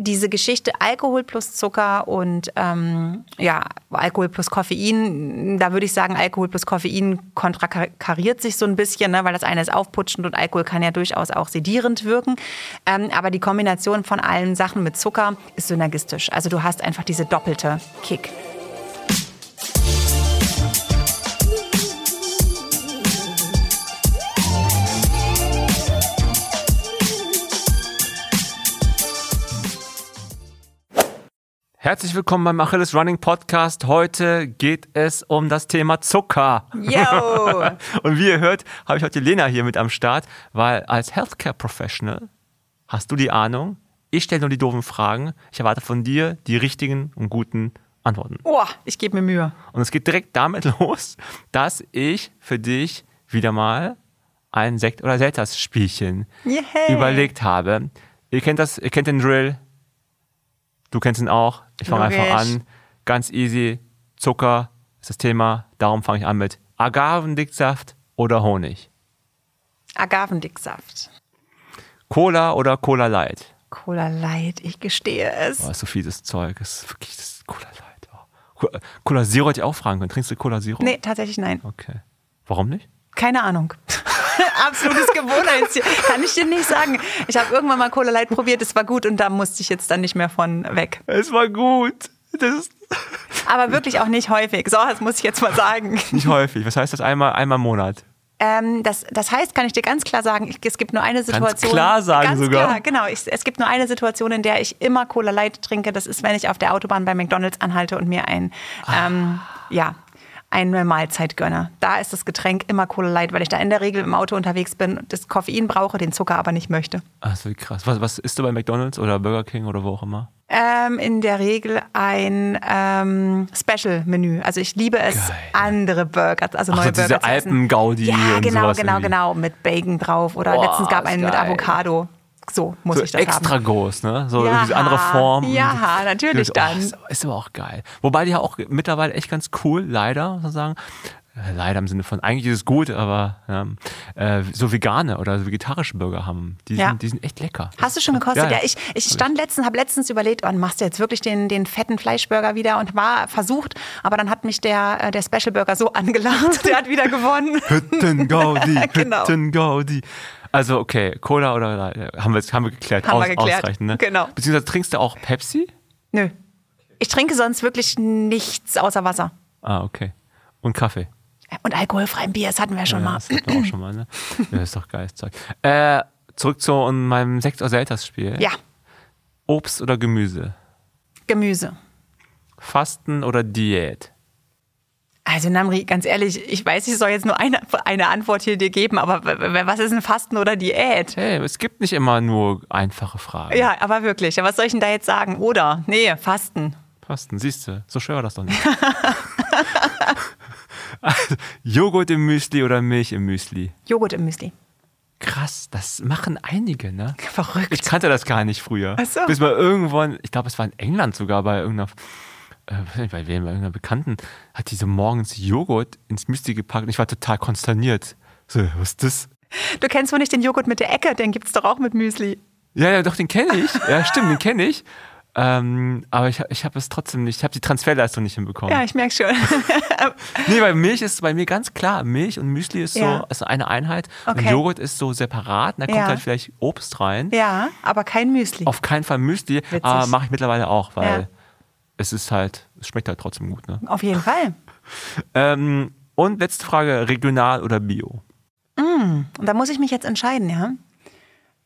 diese Geschichte Alkohol plus Zucker und ähm, ja, Alkohol plus Koffein, da würde ich sagen, Alkohol plus Koffein kontrakariert sich so ein bisschen, ne, weil das eine ist aufputschend und Alkohol kann ja durchaus auch sedierend wirken. Ähm, aber die Kombination von allen Sachen mit Zucker ist synergistisch. Also du hast einfach diese doppelte Kick. Herzlich willkommen beim Achilles Running Podcast. Heute geht es um das Thema Zucker. Yo! Und wie ihr hört, habe ich heute Lena hier mit am Start, weil als Healthcare Professional hast du die Ahnung. Ich stelle nur die doofen Fragen. Ich erwarte von dir die richtigen und guten Antworten. Oh, ich gebe mir Mühe. Und es geht direkt damit los, dass ich für dich wieder mal ein Sekt- oder Selters-Spielchen Yeah. überlegt habe. Ihr kennt das, ihr kennt den Drill. Du kennst ihn auch. Ich fange einfach an. Ganz easy. Zucker ist das Thema. Darum fange ich an mit Agavendicksaft oder Honig. Agavendicksaft. Cola oder Cola Light. Cola Light, ich gestehe es. Ist so viel das Zeug. Das ist wirklich das ist Cola Light. Oh. Co- Cola Zero hätte ich auch fragen können. Trinkst du Cola Zero? Nee, tatsächlich nein. Okay. Warum nicht? Keine Ahnung. Absolutes Gewohnheitstier. Kann ich dir nicht sagen. Ich habe irgendwann mal Cola Light probiert, es war gut und da musste ich jetzt dann nicht mehr von weg. Es war gut. Aber wirklich auch nicht häufig. So, das muss ich jetzt mal sagen. nicht häufig. Was heißt das? Einmal, einmal im Monat. Ähm, das, das heißt, kann ich dir ganz klar sagen, ich, es gibt nur eine Situation. klar sagen ganz sogar. Klar, genau. Ich, es gibt nur eine Situation, in der ich immer Cola Light trinke. Das ist, wenn ich auf der Autobahn bei McDonalds anhalte und mir ein, ähm, ja, eine Mahlzeit gönne. Da ist das Getränk immer Cola Light, weil ich da in der Regel im Auto unterwegs bin, das Koffein brauche, den Zucker aber nicht möchte. Ach, so wie krass. Was, was isst du bei McDonalds oder Burger King oder wo auch immer? Ähm, in der Regel ein ähm, Special-Menü. Also ich liebe es, Geil. andere Burger, also Ach, neue so diese Burger zu essen. Alpengaudi Ja, genau, genau, irgendwie. genau. Mit Bacon drauf. Oder Boah, letztens gab ist einen mit. Avocado. So muss so ich das extra haben. groß, ne? So Ja, so andere Form. ja, natürlich Oh, dann. Ist, ist aber auch geil. Wobei die ja auch mittlerweile echt ganz cool, leider, muss man sagen. Äh, Leider im Sinne von, eigentlich ist es gut, aber ja, äh, so vegane oder so vegetarische Burger haben, die, Ja. sind, die sind echt lecker. Hast du schon gekostet? Ja. ich, ich stand letztens, habe letztens überlegt, oh, machst du jetzt wirklich den, den fetten Fleischburger wieder und war versucht, aber dann hat mich der, äh, der Special Burger so angelacht, der hat wieder gewonnen. Hüttengaudi, Genau. Hüttengaudi. Also okay, Cola oder haben wir, haben wir geklärt, Haben wir Aus, geklärt. ausreichend, ne? Genau. Beziehungsweise trinkst du auch Pepsi? Nö. Ich trinke sonst wirklich nichts außer Wasser. Ah, okay. Und Kaffee. Und alkoholfreien Bier, das hatten wir schon Ja, mal. das hatten wir auch schon mal, ne? Ja, ist doch geiles Zeug. Äh, zurück zu meinem Sekt- oder Selters-Spiel. Ja, Obst oder Gemüse? Gemüse. Fasten oder Diät? Also Namri, ganz ehrlich, ich weiß, ich soll jetzt nur eine, eine Antwort hier dir geben, aber was ist ein Fasten oder Diät? Hey, es gibt nicht immer nur einfache Fragen. Ja, aber wirklich. Was soll ich denn da jetzt sagen? Oder? Nee, Fasten. Fasten, siehst du, so schwer war das doch nicht. also, Joghurt im Müsli oder Milch im Müsli? Joghurt im Müsli. Krass, das machen einige, ne? Verrückt. Ich kannte das gar nicht früher. Ach so. Bis mal irgendwann, ich glaube, es war in England sogar bei irgendeiner, äh, bei wem, bei irgendeiner Bekannten, hat diese morgens Joghurt ins Müsli gepackt und ich war total konsterniert. So, was ist das? Du kennst wohl nicht den Joghurt mit der Ecke, den gibt's doch auch mit Müsli. Ja, ja, doch, den kenne ich. Ja, stimmt, den kenne ich. Ähm, aber ich, ich habe es trotzdem nicht, ich habe die Transferleistung nicht hinbekommen. Ja, ich merke schon. Nee, weil Milch ist bei mir ganz klar. Milch und Müsli ist so Ja. ist eine Einheit. Und Okay. Joghurt ist so separat. Da kommt Ja. halt vielleicht Obst rein. ja, aber kein Müsli. Auf keinen Fall Müsli, Witzig. aber mache ich mittlerweile auch, weil Ja. Es ist halt, es schmeckt halt trotzdem gut. Ne? Auf jeden Fall. Ähm, und letzte Frage, regional oder Bio? Und da muss ich mich jetzt entscheiden, ja.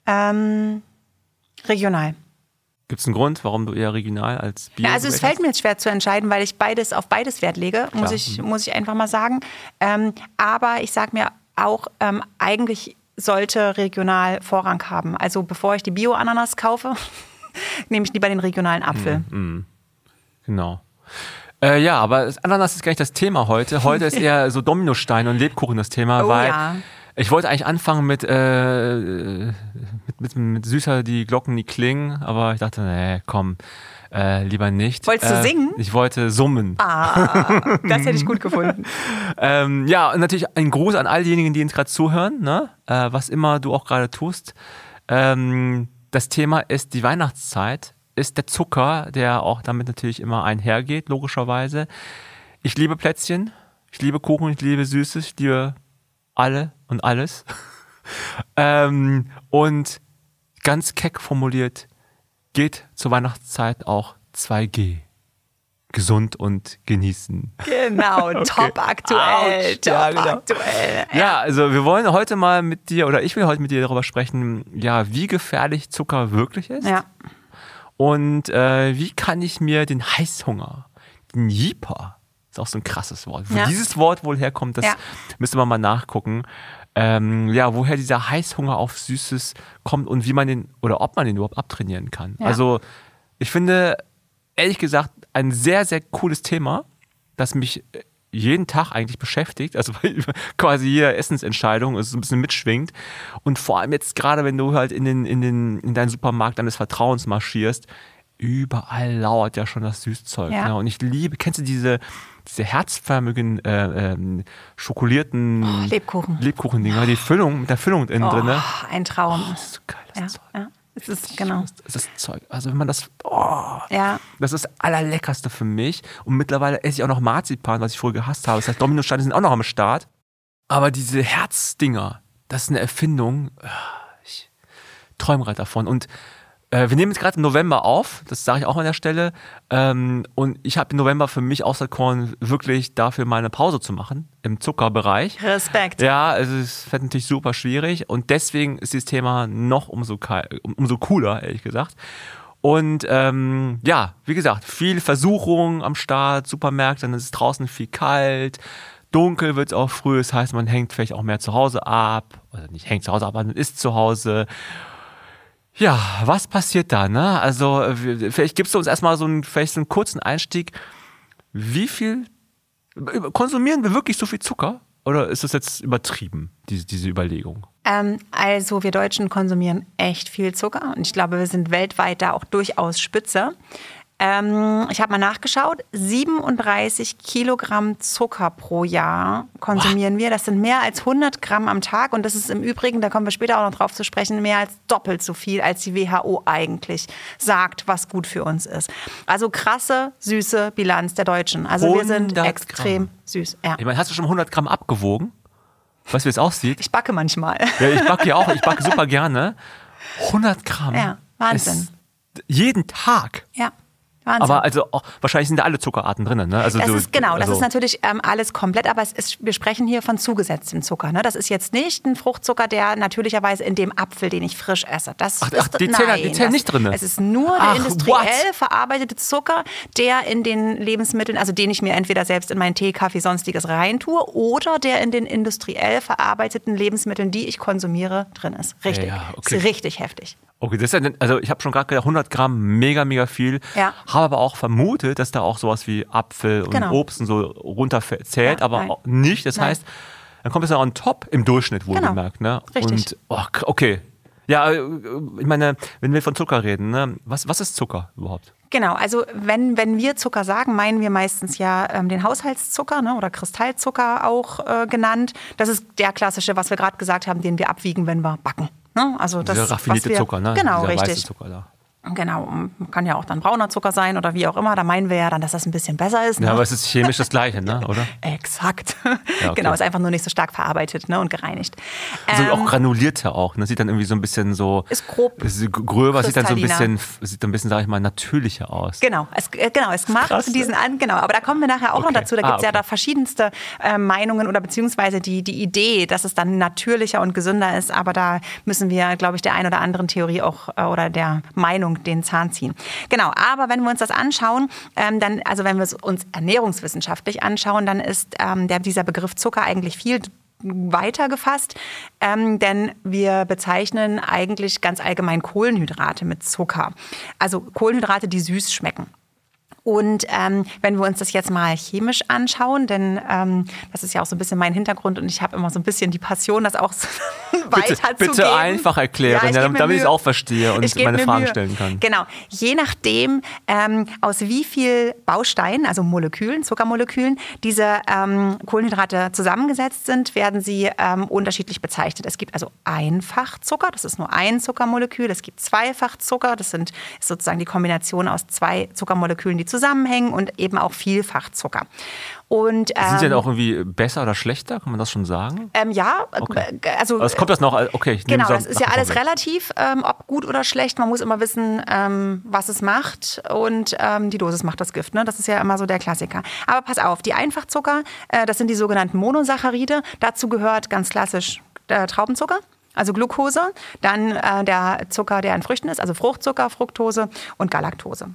Ähm, regional. Gibt es einen Grund, warum du eher regional als Bio Ja, also es fällt mir jetzt schwer zu entscheiden, weil ich beides auf beides Wert lege, muss ich, muss ich einfach mal sagen. Ähm, aber ich sage mir auch, ähm, eigentlich sollte regional Vorrang haben. Also bevor ich die Bio-Ananas kaufe, nehme ich lieber den regionalen Apfel. hast? Genau. Äh, ja, aber Ananas ist gar nicht das Thema heute. Heute ist eher so Dominostein und Lebkuchen das Thema, Oh weil ja. ich wollte eigentlich anfangen mit, äh, mit, mit, mit süßer die Glocken, die klingen, aber ich dachte, nee, komm, äh, lieber nicht. Wolltest du äh, singen? Ich wollte summen. Ah, das hätte ich gut gefunden. Ähm, ja, und natürlich ein Gruß an all diejenigen, die uns gerade zuhören, ne? äh, was immer du auch gerade tust. Ähm, das Thema ist die Weihnachtszeit. Ist der Zucker, der auch damit natürlich immer einhergeht, logischerweise. Ich liebe Plätzchen, ich liebe Kuchen, ich liebe Süßes, ich liebe alle und alles. ähm, und ganz keck formuliert, geht zur Weihnachtszeit auch 2G. Gesund und genießen. Genau, okay. top aktuell. Ouch. Top ja, genau. aktuell. Ja. ja, also wir wollen heute mal mit dir, oder ich will heute mit dir darüber sprechen, ja, wie gefährlich Zucker wirklich ist. Ja. Und äh, wie kann ich mir den Heißhunger, den Jeeper, ist auch so ein krasses Wort. Wo dieses Wort wohl herkommt, das ja. müsste man mal nachgucken. Ähm, ja, woher dieser Heißhunger auf Süßes kommt und wie man den oder ob man den überhaupt abtrainieren kann. Ja. Also ich finde, ehrlich gesagt, ein sehr, sehr cooles Thema, das mich jeden Tag eigentlich beschäftigt, also quasi jede Essensentscheidung ist so ein bisschen mitschwingt. Und vor allem jetzt gerade, wenn du halt in, den, in, den, in deinen Supermarkt deines Vertrauens marschierst, überall lauert ja schon das Süßzeug. Ja. Ne? Und ich liebe, kennst du diese, diese herzförmigen äh, ähm, schokolierten oh, Lebkuchen. Lebkuchen-Dinger, die Füllung, mit der Füllung innen oh, drin. Ne? Ein Traum. Oh, das ist so geil, das ja, Zeug. Ja. Es ist, genau. Das ist Zeug. Also wenn man das, oh, ja. das ist das allerleckerste für mich. Und mittlerweile esse ich auch noch Marzipan, was ich früher gehasst habe. Das heißt, Dominosteine sind auch noch am Start. Aber diese Herzdinger, das ist eine Erfindung. Ich träume gerade davon. Und äh, wir nehmen jetzt gerade im November auf, das sage ich auch an der Stelle. Ähm, und ich habe im November für mich auserkoren, wirklich dafür mal eine Pause zu machen im Zuckerbereich. Respekt. Ja, also es wird natürlich super schwierig und deswegen ist dieses Thema noch umso, umso cooler, ehrlich gesagt. Und ähm, ja, wie gesagt, viel Versuchung am Start, Supermärkte, dann ist es draußen viel kalt, dunkel wird es auch früh, das heißt, man hängt vielleicht auch mehr zu Hause ab, oder nicht hängt zu Hause ab, man ist zu Hause ja, was passiert da? Ne? Also, vielleicht gibst du uns erstmal so einen, vielleicht einen kurzen Einstieg. Wie viel konsumieren wir wirklich so viel Zucker? Oder ist das jetzt übertrieben, diese, diese Überlegung? Ähm, also, wir Deutschen konsumieren echt viel Zucker und ich glaube, wir sind weltweit da auch durchaus Spitze. Ähm, ich habe mal nachgeschaut, 37 Kilogramm Zucker pro Jahr konsumieren What? wir. Das sind mehr als 100 Gramm am Tag und das ist im Übrigen, da kommen wir später auch noch drauf zu sprechen, mehr als doppelt so viel, als die WHO eigentlich sagt, was gut für uns ist. Also krasse, süße Bilanz der Deutschen. Also wir sind extrem Gramm. süß. Ja. Ich meine, hast du schon 100 Gramm abgewogen? Was wie es aussieht? Ich backe manchmal. Ja, ich backe ja auch. Ich backe super gerne. 100 Gramm. Ja, Wahnsinn. jeden Tag. Ja. Wahnsinn. Aber also auch, wahrscheinlich sind da alle Zuckerarten drin. Ne? Also das so, ist, genau, das also ist natürlich ähm, alles komplett, aber ist, wir sprechen hier von zugesetztem Zucker. Ne? Das ist jetzt nicht ein Fruchtzucker, der natürlicherweise in dem Apfel, den ich frisch esse. Das ach, ach die zählen, die zählen nicht drin. Es ist nur ach, der industriell what? verarbeitete Zucker, der in den Lebensmitteln, also den ich mir entweder selbst in meinen Tee, Kaffee, sonstiges reintue oder der in den industriell verarbeiteten Lebensmitteln, die ich konsumiere, drin ist. Richtig. Ja, okay. Ist richtig heftig. Okay, das ist ja, also ich habe schon gerade gedacht, 100 Gramm, mega, mega viel. Ja. Habe aber auch vermutet, dass da auch sowas wie Apfel und genau. Obst und so runterzählt, ja, aber nicht. Das nein. heißt, dann kommt es ja on top im Durchschnitt wohlgemerkt. Genau. Ne? Richtig. Und, oh, okay. Ja, äh, ich meine, wenn wir von Zucker reden, ne? was, was ist Zucker überhaupt? Genau, also wenn, wenn wir Zucker sagen, meinen wir meistens ja ähm, den Haushaltszucker ne, oder Kristallzucker auch äh, genannt. Das ist der klassische, was wir gerade gesagt haben, den wir abwiegen, wenn wir backen. Ne? Also das, Dieser raffinierte wir, Zucker, ne? Genau, Dieser richtig. Zucker da. Genau, kann ja auch dann brauner Zucker sein oder wie auch immer. Da meinen wir ja dann, dass das ein bisschen besser ist. Ne? Ja, aber es ist chemisch das Gleiche, ne? oder? Exakt. Ja, okay. Genau, ist einfach nur nicht so stark verarbeitet ne? und gereinigt. Also ähm, auch granulierter auch. Ne? Sieht dann irgendwie so ein bisschen so. Ist grob. Ist gröber, sieht dann so ein bisschen, sieht ein bisschen, sag ich mal, natürlicher aus. Genau, es, äh, genau, es macht Krass, diesen ne? an, genau. Aber da kommen wir nachher auch okay. noch dazu. Da gibt es ah, okay. ja da verschiedenste äh, Meinungen oder beziehungsweise die, die Idee, dass es dann natürlicher und gesünder ist. Aber da müssen wir, glaube ich, der ein oder anderen Theorie auch äh, oder der Meinung den Zahn ziehen. Genau, aber wenn wir uns das anschauen, ähm, dann, also wenn wir es uns ernährungswissenschaftlich anschauen, dann ist ähm, der, dieser Begriff Zucker eigentlich viel weiter gefasst, ähm, denn wir bezeichnen eigentlich ganz allgemein Kohlenhydrate mit Zucker. Also Kohlenhydrate, die süß schmecken. Und ähm, wenn wir uns das jetzt mal chemisch anschauen, denn ähm, das ist ja auch so ein bisschen mein Hintergrund und ich habe immer so ein bisschen die Passion, das auch so weiterzugeben. Bitte, bitte einfach erklären, ja, ich damit, damit ich es auch verstehe und ich meine Fragen Mühe. stellen kann. Genau. Je nachdem, ähm, aus wie viel Bausteinen, also Molekülen, Zuckermolekülen, diese ähm, Kohlenhydrate zusammengesetzt sind, werden sie ähm, unterschiedlich bezeichnet. Es gibt also Einfachzucker, das ist nur ein Zuckermolekül. Es gibt Zweifachzucker, das sind, ist sozusagen die Kombination aus zwei Zuckermolekülen, die zusammenhängen und eben auch Vielfachzucker. Und, ähm, Sind sie denn ähm, auch irgendwie besser oder schlechter? Kann man das schon sagen? Ähm, ja, okay. Äh, also. Es kommt das noch, äh, okay. Ich genau, das ist ja alles relativ, ähm, ob gut oder schlecht. Man muss immer wissen, ähm, was es macht und ähm, die Dosis macht das Gift. Ne? Das ist ja immer so der Klassiker. Aber pass auf, die Einfachzucker, äh, das sind die sogenannten Monosaccharide. Dazu gehört ganz klassisch der Traubenzucker also Glucose, dann äh, der Zucker, der in Früchten ist, also Fruchtzucker, Fructose und Galaktose.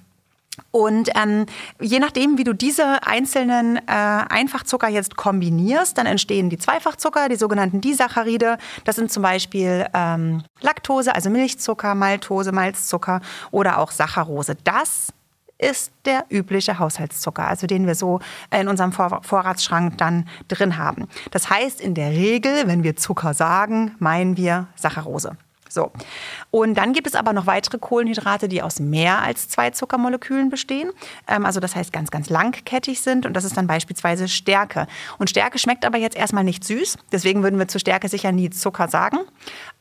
Und ähm, je nachdem, wie du diese einzelnen äh, Einfachzucker jetzt kombinierst, dann entstehen die Zweifachzucker, die sogenannten Disaccharide. Das sind zum Beispiel ähm, Laktose, also Milchzucker, Maltose, Malzzucker oder auch Saccharose. Das ist der übliche Haushaltszucker, also den wir so in unserem Vorratsschrank dann drin haben. Das heißt, in der Regel, wenn wir Zucker sagen, meinen wir Saccharose. So. Und dann gibt es aber noch weitere Kohlenhydrate, die aus mehr als zwei Zuckermolekülen bestehen. Ähm, also das heißt ganz, ganz langkettig sind. Und das ist dann beispielsweise Stärke. Und Stärke schmeckt aber jetzt erstmal nicht süß. Deswegen würden wir zu Stärke sicher nie Zucker sagen.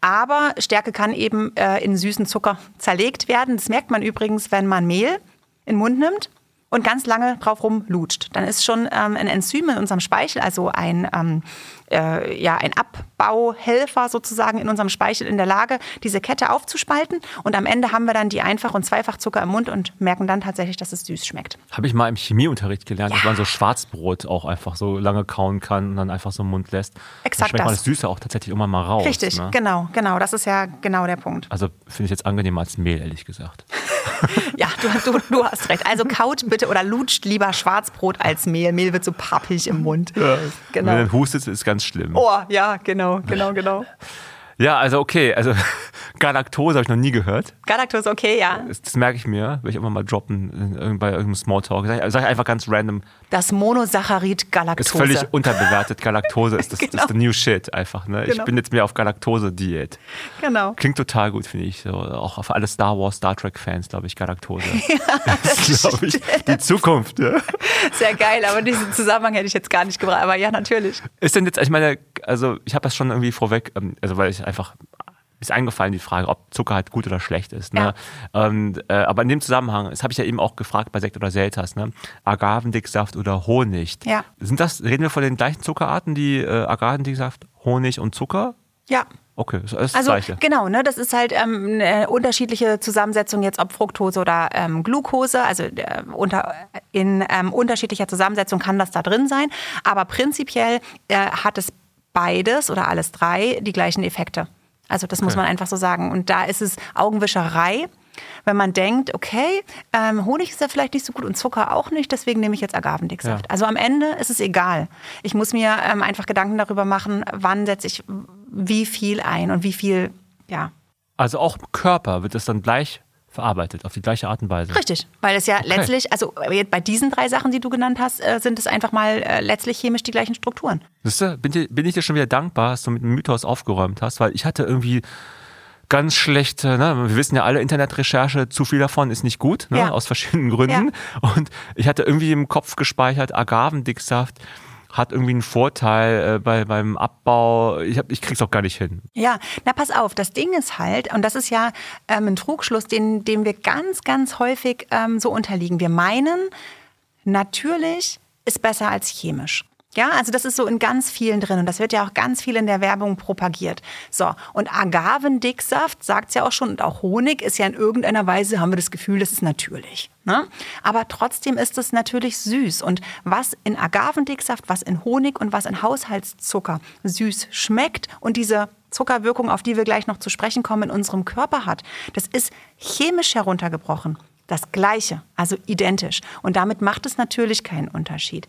Aber Stärke kann eben äh, in süßen Zucker zerlegt werden. Das merkt man übrigens, wenn man Mehl in den Mund nimmt und ganz lange drauf rumlutscht. Dann ist schon ähm, ein Enzym in unserem Speichel, also ein, ähm, äh, ja, ein Abbauhelfer sozusagen in unserem Speichel in der Lage, diese Kette aufzuspalten. Und am Ende haben wir dann die Einfach- und Zweifachzucker im Mund und merken dann tatsächlich, dass es süß schmeckt. Habe ich mal im Chemieunterricht gelernt, ja. dass man so Schwarzbrot auch einfach so lange kauen kann und dann einfach so im Mund lässt. Exakt. Dann schmeckt man das Süße auch tatsächlich immer mal raus. Richtig, ne? genau, genau. Das ist ja genau der Punkt. Also finde ich jetzt angenehmer als Mehl, ehrlich gesagt. ja, du, du, du, hast recht. Also kaut bitte oder lutscht lieber Schwarzbrot als Mehl. Mehl wird so pappig im Mund. Ja. Genau. Wenn du hustest, ist ganz schlimm. Oh, ja, genau, genau, genau. Ja, also okay, also Galaktose habe ich noch nie gehört. Galaktose, okay, ja. Das, das merke ich mir, will ich immer mal droppen bei irgendeinem Smalltalk. Sag, sag ich einfach ganz random. Das Monosaccharid Galaktose. Ist völlig unterbewertet. Galaktose ist das, genau. das ist the new shit einfach. Ne? Genau. Ich bin jetzt mehr auf Galaktose-Diät. Genau. Klingt total gut, finde ich. So, auch für alle Star Wars, Star Trek-Fans, glaube ich, Galaktose. ja, das ist, glaube ich, die Zukunft. Ja. Sehr geil, aber diesen Zusammenhang hätte ich jetzt gar nicht gebracht. Aber ja, natürlich. Ist denn jetzt, ich meine, also ich habe das schon irgendwie vorweg, ähm, also weil ich einfach ist eingefallen die Frage, ob Zucker halt gut oder schlecht ist. Ne? Ja. Und, äh, aber in dem Zusammenhang, das habe ich ja eben auch gefragt bei Sekt oder Selters, ne? Agavendicksaft oder Honig. Ja. Sind das, reden wir von den gleichen Zuckerarten, die äh, Agavendicksaft, Honig und Zucker? Ja. Okay, das ist das also Gleiche. genau, ne, das ist halt ähm, eine unterschiedliche Zusammensetzung jetzt ob Fructose oder ähm, Glucose, also äh, unter, in ähm, unterschiedlicher Zusammensetzung kann das da drin sein, aber prinzipiell äh, hat es beides oder alles drei die gleichen Effekte. Also das okay. muss man einfach so sagen. Und da ist es Augenwischerei, wenn man denkt, okay, ähm, Honig ist ja vielleicht nicht so gut und Zucker auch nicht, deswegen nehme ich jetzt Agavendicksaft. Ja. Also am Ende ist es egal. Ich muss mir ähm, einfach Gedanken darüber machen, wann setze ich wie viel ein und wie viel, ja. Also auch im Körper wird es dann gleich verarbeitet, auf die gleiche Art und Weise. Richtig, weil es ja okay. letztlich, also bei diesen drei Sachen, die du genannt hast, äh, sind es einfach mal äh, letztlich chemisch die gleichen Strukturen. Siehst du, bin, bin ich dir schon wieder dankbar, dass du mit dem Mythos aufgeräumt hast, weil ich hatte irgendwie ganz schlechte, ne? wir wissen ja alle, Internetrecherche, zu viel davon ist nicht gut, ne? ja. aus verschiedenen Gründen. Ja. Und ich hatte irgendwie im Kopf gespeichert, Agavendicksaft hat irgendwie einen Vorteil äh, bei, beim Abbau. Ich, hab, ich krieg's auch gar nicht hin. Ja, na pass auf, das Ding ist halt, und das ist ja ähm, ein Trugschluss, den, dem wir ganz, ganz häufig ähm, so unterliegen. Wir meinen, natürlich ist besser als chemisch. Ja, also das ist so in ganz vielen drin und das wird ja auch ganz viel in der Werbung propagiert. So, und Agavendicksaft sagt es ja auch schon und auch Honig ist ja in irgendeiner Weise, haben wir das Gefühl, das ist natürlich. Ne? Aber trotzdem ist es natürlich süß. Und was in Agavendicksaft, was in Honig und was in Haushaltszucker süß schmeckt und diese Zuckerwirkung, auf die wir gleich noch zu sprechen kommen, in unserem Körper hat, das ist chemisch heruntergebrochen das Gleiche, also identisch. Und damit macht es natürlich keinen Unterschied.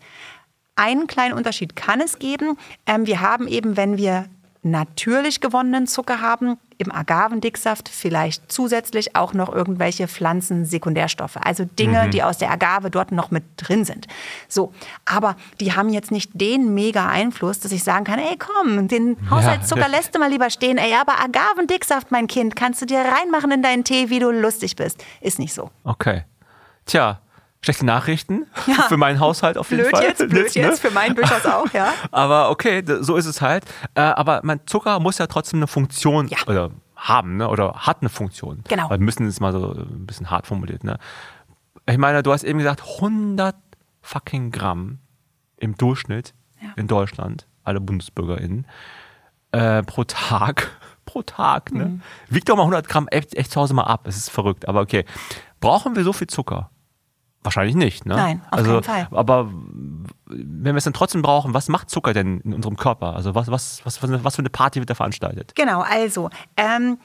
Einen kleinen Unterschied kann es geben. Ähm, wir haben eben, wenn wir natürlich gewonnenen Zucker haben, im Agavendicksaft vielleicht zusätzlich auch noch irgendwelche Pflanzensekundärstoffe, also Dinge, mhm. die aus der Agave dort noch mit drin sind. So, aber die haben jetzt nicht den mega Einfluss, dass ich sagen kann, ey komm, den Haushaltszucker ja. lässt du mal lieber stehen. Ey, aber Agavendicksaft, mein Kind, kannst du dir reinmachen in deinen Tee, wie du lustig bist. Ist nicht so. Okay. Tja, schlechte Nachrichten ja. für meinen Haushalt auf jeden blöd Fall. Jetzt, blöd ne? jetzt, für meinen durchaus auch, ja. aber okay, so ist es halt. Äh, aber mein Zucker muss ja trotzdem eine Funktion ja. oder haben, ne? oder hat eine Funktion. Genau. Wir müssen es mal so ein bisschen hart formuliert. Ne? Ich meine, du hast eben gesagt, 100 fucking Gramm im Durchschnitt ja. in Deutschland, alle BundesbürgerInnen, äh, pro Tag. pro Tag, ne? Mhm. Wiegt doch mal 100 Gramm echt, echt zu Hause mal ab. Es ist verrückt, aber okay. Brauchen wir so viel Zucker? Wahrscheinlich nicht, ne? Nein, auf also, keinen Fall. Aber wenn wir es dann trotzdem brauchen, was macht Zucker denn in unserem Körper? Also was, was, was, was für eine Party wird da veranstaltet? Genau, also ähm,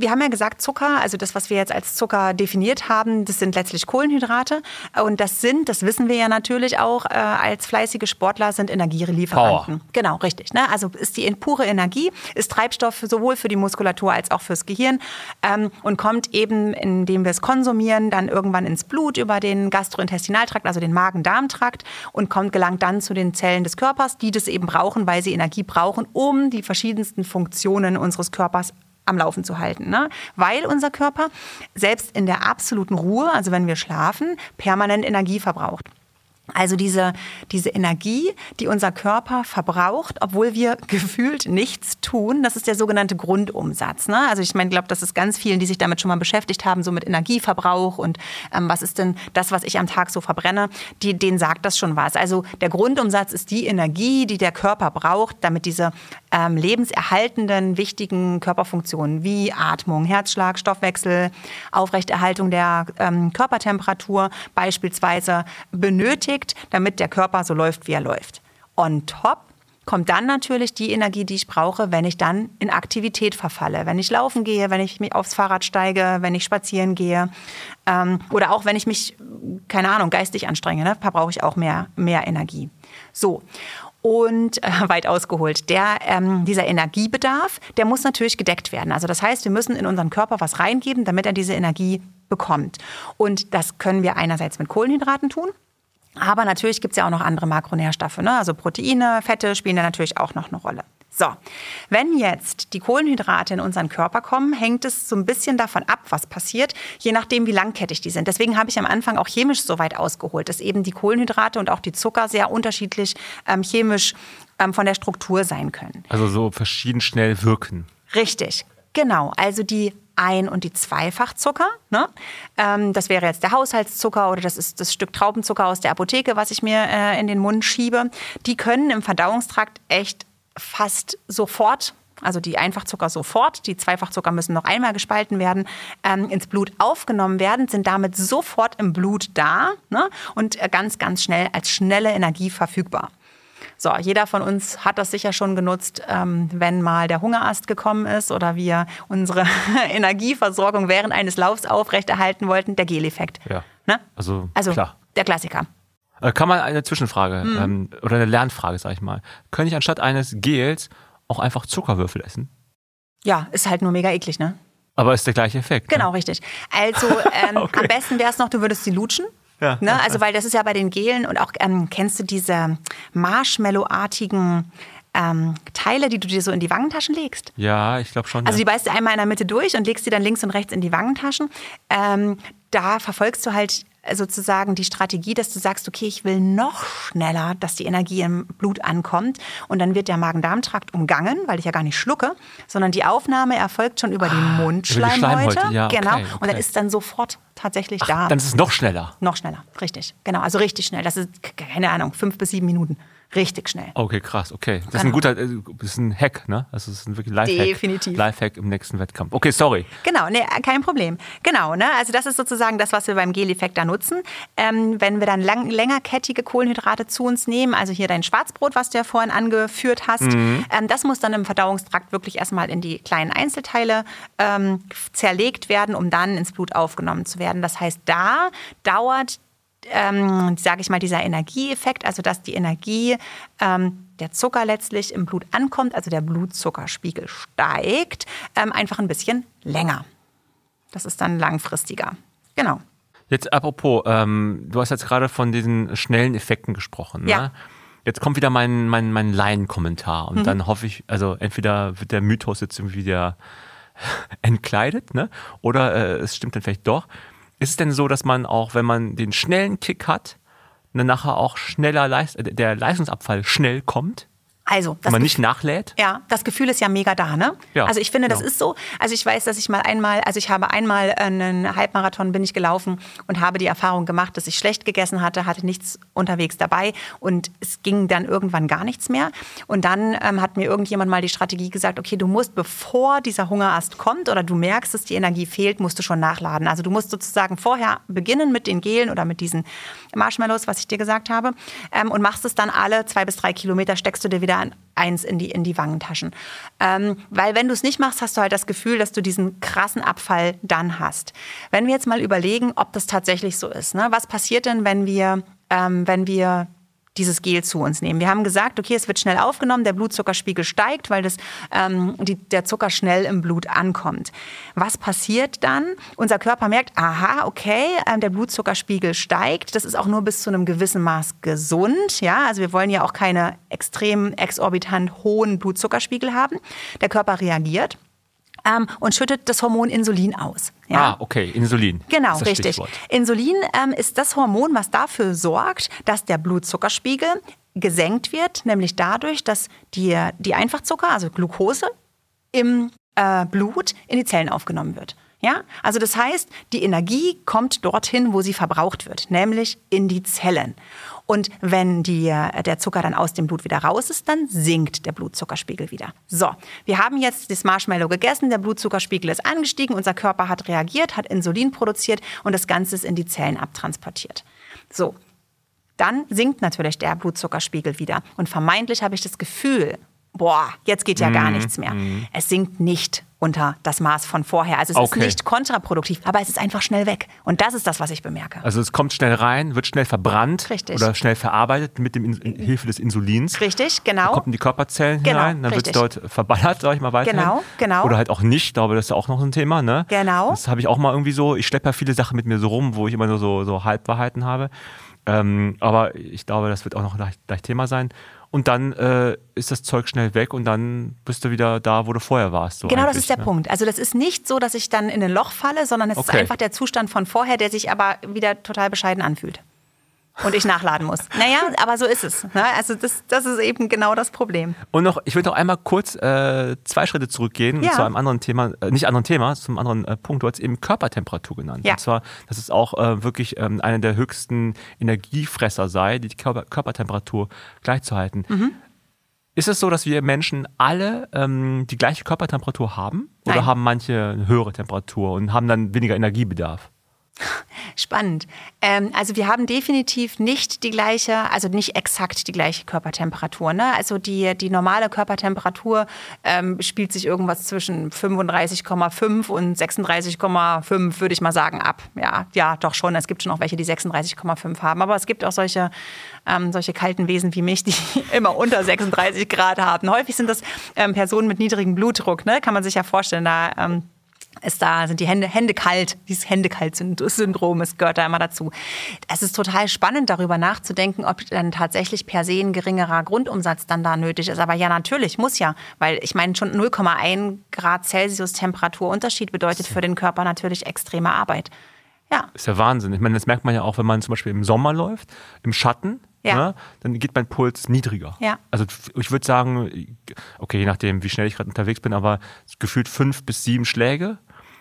wir haben ja gesagt, Zucker, also das, was wir jetzt als Zucker definiert haben, das sind letztlich Kohlenhydrate. Und das sind, das wissen wir ja natürlich auch, äh, als fleißige Sportler sind Energielieferanten. Power. Genau, richtig. Ne? Also ist die pure Energie, ist Treibstoff sowohl für die Muskulatur als auch fürs Gehirn ähm, und kommt eben, indem wir es konsumieren, dann irgendwann ins Blut über den Gastrointestinaltrakt, also den Magen-Darm-Trakt und kommt, gelangt dann zu den Zellen des Körpers, die das eben brauchen, weil sie Energie brauchen, um die verschiedensten Funktionen unseres Körpers am Laufen zu halten. Ne? Weil unser Körper selbst in der absoluten Ruhe, also wenn wir schlafen, permanent Energie verbraucht. Also diese, diese Energie, die unser Körper verbraucht, obwohl wir gefühlt nichts tun, das ist der sogenannte Grundumsatz. Ne? Also ich meine, glaube, das ist ganz vielen, die sich damit schon mal beschäftigt haben, so mit Energieverbrauch und ähm, was ist denn das, was ich am Tag so verbrenne, die, denen sagt das schon was. Also der Grundumsatz ist die Energie, die der Körper braucht, damit diese ähm, lebenserhaltenden, wichtigen Körperfunktionen wie Atmung, Herzschlag, Stoffwechsel, Aufrechterhaltung der ähm, Körpertemperatur beispielsweise benötigt benötigt, damit der Körper so läuft, wie er läuft. On top kommt dann natürlich die Energie, die ich brauche, wenn ich dann in Aktivität verfalle. Wenn ich laufen gehe, wenn ich mich aufs Fahrrad steige, wenn ich spazieren gehe ähm, oder auch wenn ich mich, keine Ahnung, geistig anstrenge, ne, verbrauche ich auch mehr, mehr Energie. So. Und äh, weit ausgeholt, der, ähm, dieser Energiebedarf, der muss natürlich gedeckt werden. Also das heißt, wir müssen in unseren Körper was reingeben, damit er diese Energie bekommt. Und das können wir einerseits mit Kohlenhydraten tun. Aber natürlich gibt es ja auch noch andere Makronährstoffe. Ne? Also Proteine, Fette spielen da natürlich auch noch eine Rolle. So, wenn jetzt die Kohlenhydrate in unseren Körper kommen, hängt es so ein bisschen davon ab, was passiert, je nachdem, wie langkettig die sind. Deswegen habe ich am Anfang auch chemisch so weit ausgeholt, dass eben die Kohlenhydrate und auch die Zucker sehr unterschiedlich ähm, chemisch ähm, von der Struktur sein können. Also so verschieden schnell wirken. Richtig, genau. Also die ein- und die Zweifachzucker. Ne? Ähm, das wäre jetzt der Haushaltszucker oder das ist das Stück Traubenzucker aus der Apotheke, was ich mir äh, in den Mund schiebe. Die können im Verdauungstrakt echt fast sofort also die Einfachzucker sofort, die Zweifachzucker müssen noch einmal gespalten werden, ähm, ins Blut aufgenommen werden, sind damit sofort im Blut da ne? und äh, ganz, ganz schnell als schnelle Energie verfügbar. So, jeder von uns hat das sicher schon genutzt, ähm, wenn mal der Hungerast gekommen ist oder wir unsere Energieversorgung während eines Laufs aufrechterhalten wollten. Der Geleffekt. Ja. Ne? Also, also klar. der Klassiker. Äh, kann man eine Zwischenfrage mhm. ähm, oder eine Lernfrage, sag ich mal. Könnte ich anstatt eines Gels auch einfach Zuckerwürfel essen? Ja, ist halt nur mega eklig, ne? Aber ist der gleiche Effekt. Genau, ne? richtig. Also ähm, okay. am besten wäre es noch, du würdest sie lutschen. Ja, ne? Also weil das ist ja bei den Gelen und auch ähm, kennst du diese Marshmallow-artigen ähm, Teile, die du dir so in die Wangentaschen legst? Ja, ich glaube schon. Also ja. die beißt du einmal in der Mitte durch und legst sie dann links und rechts in die Wangentaschen. Ähm, da verfolgst du halt sozusagen die Strategie, dass du sagst, okay, ich will noch schneller, dass die Energie im Blut ankommt. Und dann wird der Magen-Darm-Trakt umgangen, weil ich ja gar nicht schlucke, sondern die Aufnahme erfolgt schon über die ah, Mundschleimhäute. Über die ja, genau. Okay, okay. Und dann ist dann sofort tatsächlich Ach, da. Dann ist es noch schneller. Noch schneller, richtig. Genau, also richtig schnell. Das ist, keine Ahnung, fünf bis sieben Minuten. Richtig schnell. Okay, krass, okay. Das ist ein genau. guter, das ist ein Hack, ne? Also das ist ein wirklich Lifehack. Definitiv. Lifehack im nächsten Wettkampf. Okay, sorry. Genau, ne, kein Problem. Genau, ne? Also das ist sozusagen das, was wir beim Gel-Effekt da nutzen. Ähm, wenn wir dann lang, längerkettige Kohlenhydrate zu uns nehmen, also hier dein Schwarzbrot, was du ja vorhin angeführt hast, mhm. ähm, das muss dann im Verdauungstrakt wirklich erstmal in die kleinen Einzelteile ähm, zerlegt werden, um dann ins Blut aufgenommen zu werden. Das heißt, da dauert ähm, sage ich mal, dieser Energieeffekt, also dass die Energie ähm, der Zucker letztlich im Blut ankommt, also der Blutzuckerspiegel steigt, ähm, einfach ein bisschen länger. Das ist dann langfristiger. Genau. Jetzt apropos, ähm, du hast jetzt gerade von diesen schnellen Effekten gesprochen. Ne? Ja. Jetzt kommt wieder mein, mein, mein Laien-Kommentar und mhm. dann hoffe ich, also entweder wird der Mythos jetzt irgendwie wieder entkleidet, ne? oder äh, es stimmt dann vielleicht doch. Ist es denn so, dass man auch, wenn man den schnellen Kick hat, dann nachher auch schneller, Leist der Leistungsabfall schnell kommt? Also, Wenn man nicht nachlädt? Ja, das Gefühl ist ja mega da, ne? Ja, also ich finde, das ja. ist so. Also ich weiß, dass ich mal einmal, also ich habe einmal einen Halbmarathon bin ich gelaufen und habe die Erfahrung gemacht, dass ich schlecht gegessen hatte, hatte nichts unterwegs dabei und es ging dann irgendwann gar nichts mehr. Und dann ähm, hat mir irgendjemand mal die Strategie gesagt, okay, du musst, bevor dieser Hungerast kommt oder du merkst, dass die Energie fehlt, musst du schon nachladen. Also du musst sozusagen vorher beginnen mit den Gelen oder mit diesen Marshmallows, was ich dir gesagt habe, ähm, und machst es dann alle zwei bis drei Kilometer, steckst du dir wieder eins in die, in die Wangentaschen. Ähm, weil wenn du es nicht machst, hast du halt das Gefühl, dass du diesen krassen Abfall dann hast. Wenn wir jetzt mal überlegen, ob das tatsächlich so ist. Ne? Was passiert denn, wenn wir, ähm, wenn wir dieses Gel zu uns nehmen. Wir haben gesagt, okay, es wird schnell aufgenommen, der Blutzuckerspiegel steigt, weil das, ähm, die, der Zucker schnell im Blut ankommt. Was passiert dann? Unser Körper merkt, aha, okay, äh, der Blutzuckerspiegel steigt. Das ist auch nur bis zu einem gewissen Maß gesund. Ja, also wir wollen ja auch keine extrem exorbitant hohen Blutzuckerspiegel haben. Der Körper reagiert ähm, und schüttet das Hormon Insulin aus. Ja? Ah, okay, Insulin. Genau, richtig. Stichwort. Insulin ähm, ist das Hormon, was dafür sorgt, dass der Blutzuckerspiegel gesenkt wird, nämlich dadurch, dass die, die Einfachzucker, also Glucose, im äh, Blut in die Zellen aufgenommen wird. Ja? Also das heißt, die Energie kommt dorthin, wo sie verbraucht wird, nämlich in die Zellen. Und wenn die, äh, der Zucker dann aus dem Blut wieder raus ist, dann sinkt der Blutzuckerspiegel wieder. So, wir haben jetzt das Marshmallow gegessen, der Blutzuckerspiegel ist angestiegen, unser Körper hat reagiert, hat Insulin produziert und das Ganze ist in die Zellen abtransportiert. So, dann sinkt natürlich der Blutzuckerspiegel wieder. Und vermeintlich habe ich das Gefühl, boah, jetzt geht ja gar mhm, nichts mehr. Mhm. Es sinkt nicht unter das Maß von vorher. Also es okay. ist nicht kontraproduktiv, aber es ist einfach schnell weg. Und das ist das, was ich bemerke. Also es kommt schnell rein, wird schnell verbrannt Richtig. oder schnell verarbeitet mit dem in Hilfe des Insulins. Richtig, genau. Dann kommt in die Körperzellen genau, hinein, dann wird es dort verballert, sag ich mal weiter. Genau, genau. Oder halt auch nicht, ich glaube, das ist ja auch noch ein Thema. Ne? Genau. Das habe ich auch mal irgendwie so, ich schleppe ja viele Sachen mit mir so rum, wo ich immer nur so, so Halbwahrheiten habe. Ähm, aber ich glaube, das wird auch noch gleich, gleich Thema sein und dann äh, ist das Zeug schnell weg und dann bist du wieder da, wo du vorher warst. So genau, das ist der ne? Punkt. Also das ist nicht so, dass ich dann in ein Loch falle, sondern es okay. ist einfach der Zustand von vorher, der sich aber wieder total bescheiden anfühlt und ich nachladen muss. Naja, aber so ist es. Ne? Also das, das ist eben genau das Problem. Und noch, ich will noch einmal kurz äh, zwei Schritte zurückgehen ja. zu einem anderen Thema, äh, nicht anderen Thema, zum anderen äh, Punkt. Du hast eben Körpertemperatur genannt. Ja. Und zwar, dass es auch äh, wirklich ähm, eine der höchsten Energiefresser sei, die Körper Körpertemperatur gleichzuhalten. Mhm. Ist es so, dass wir Menschen alle ähm, die gleiche Körpertemperatur haben? Oder Nein. haben manche eine höhere Temperatur und haben dann weniger Energiebedarf? Spannend. Ähm, also wir haben definitiv nicht die gleiche, also nicht exakt die gleiche Körpertemperatur. Ne? Also die, die normale Körpertemperatur ähm, spielt sich irgendwas zwischen 35,5 und 36,5, würde ich mal sagen, ab. Ja, ja, doch schon. Es gibt schon auch welche, die 36,5 haben. Aber es gibt auch solche, ähm, solche kalten Wesen wie mich, die immer unter 36 Grad haben. Häufig sind das ähm, Personen mit niedrigem Blutdruck. Ne? Kann man sich ja vorstellen. Da ähm, ist da, sind die Hände, Hände kalt. Dieses Händekalt-Syndrom, es gehört da immer dazu. Es ist total spannend, darüber nachzudenken, ob dann tatsächlich per se ein geringerer Grundumsatz dann da nötig ist. Aber ja, natürlich, muss ja. Weil ich meine, schon 0,1 Grad Celsius Temperaturunterschied bedeutet für den Körper natürlich extreme Arbeit. Ja. Ist ja Wahnsinn. Ich meine, das merkt man ja auch, wenn man zum Beispiel im Sommer läuft, im Schatten, ja. Ne, dann geht mein Puls niedriger. Ja. Also ich würde sagen, okay, je nachdem, wie schnell ich gerade unterwegs bin, aber gefühlt fünf bis sieben Schläge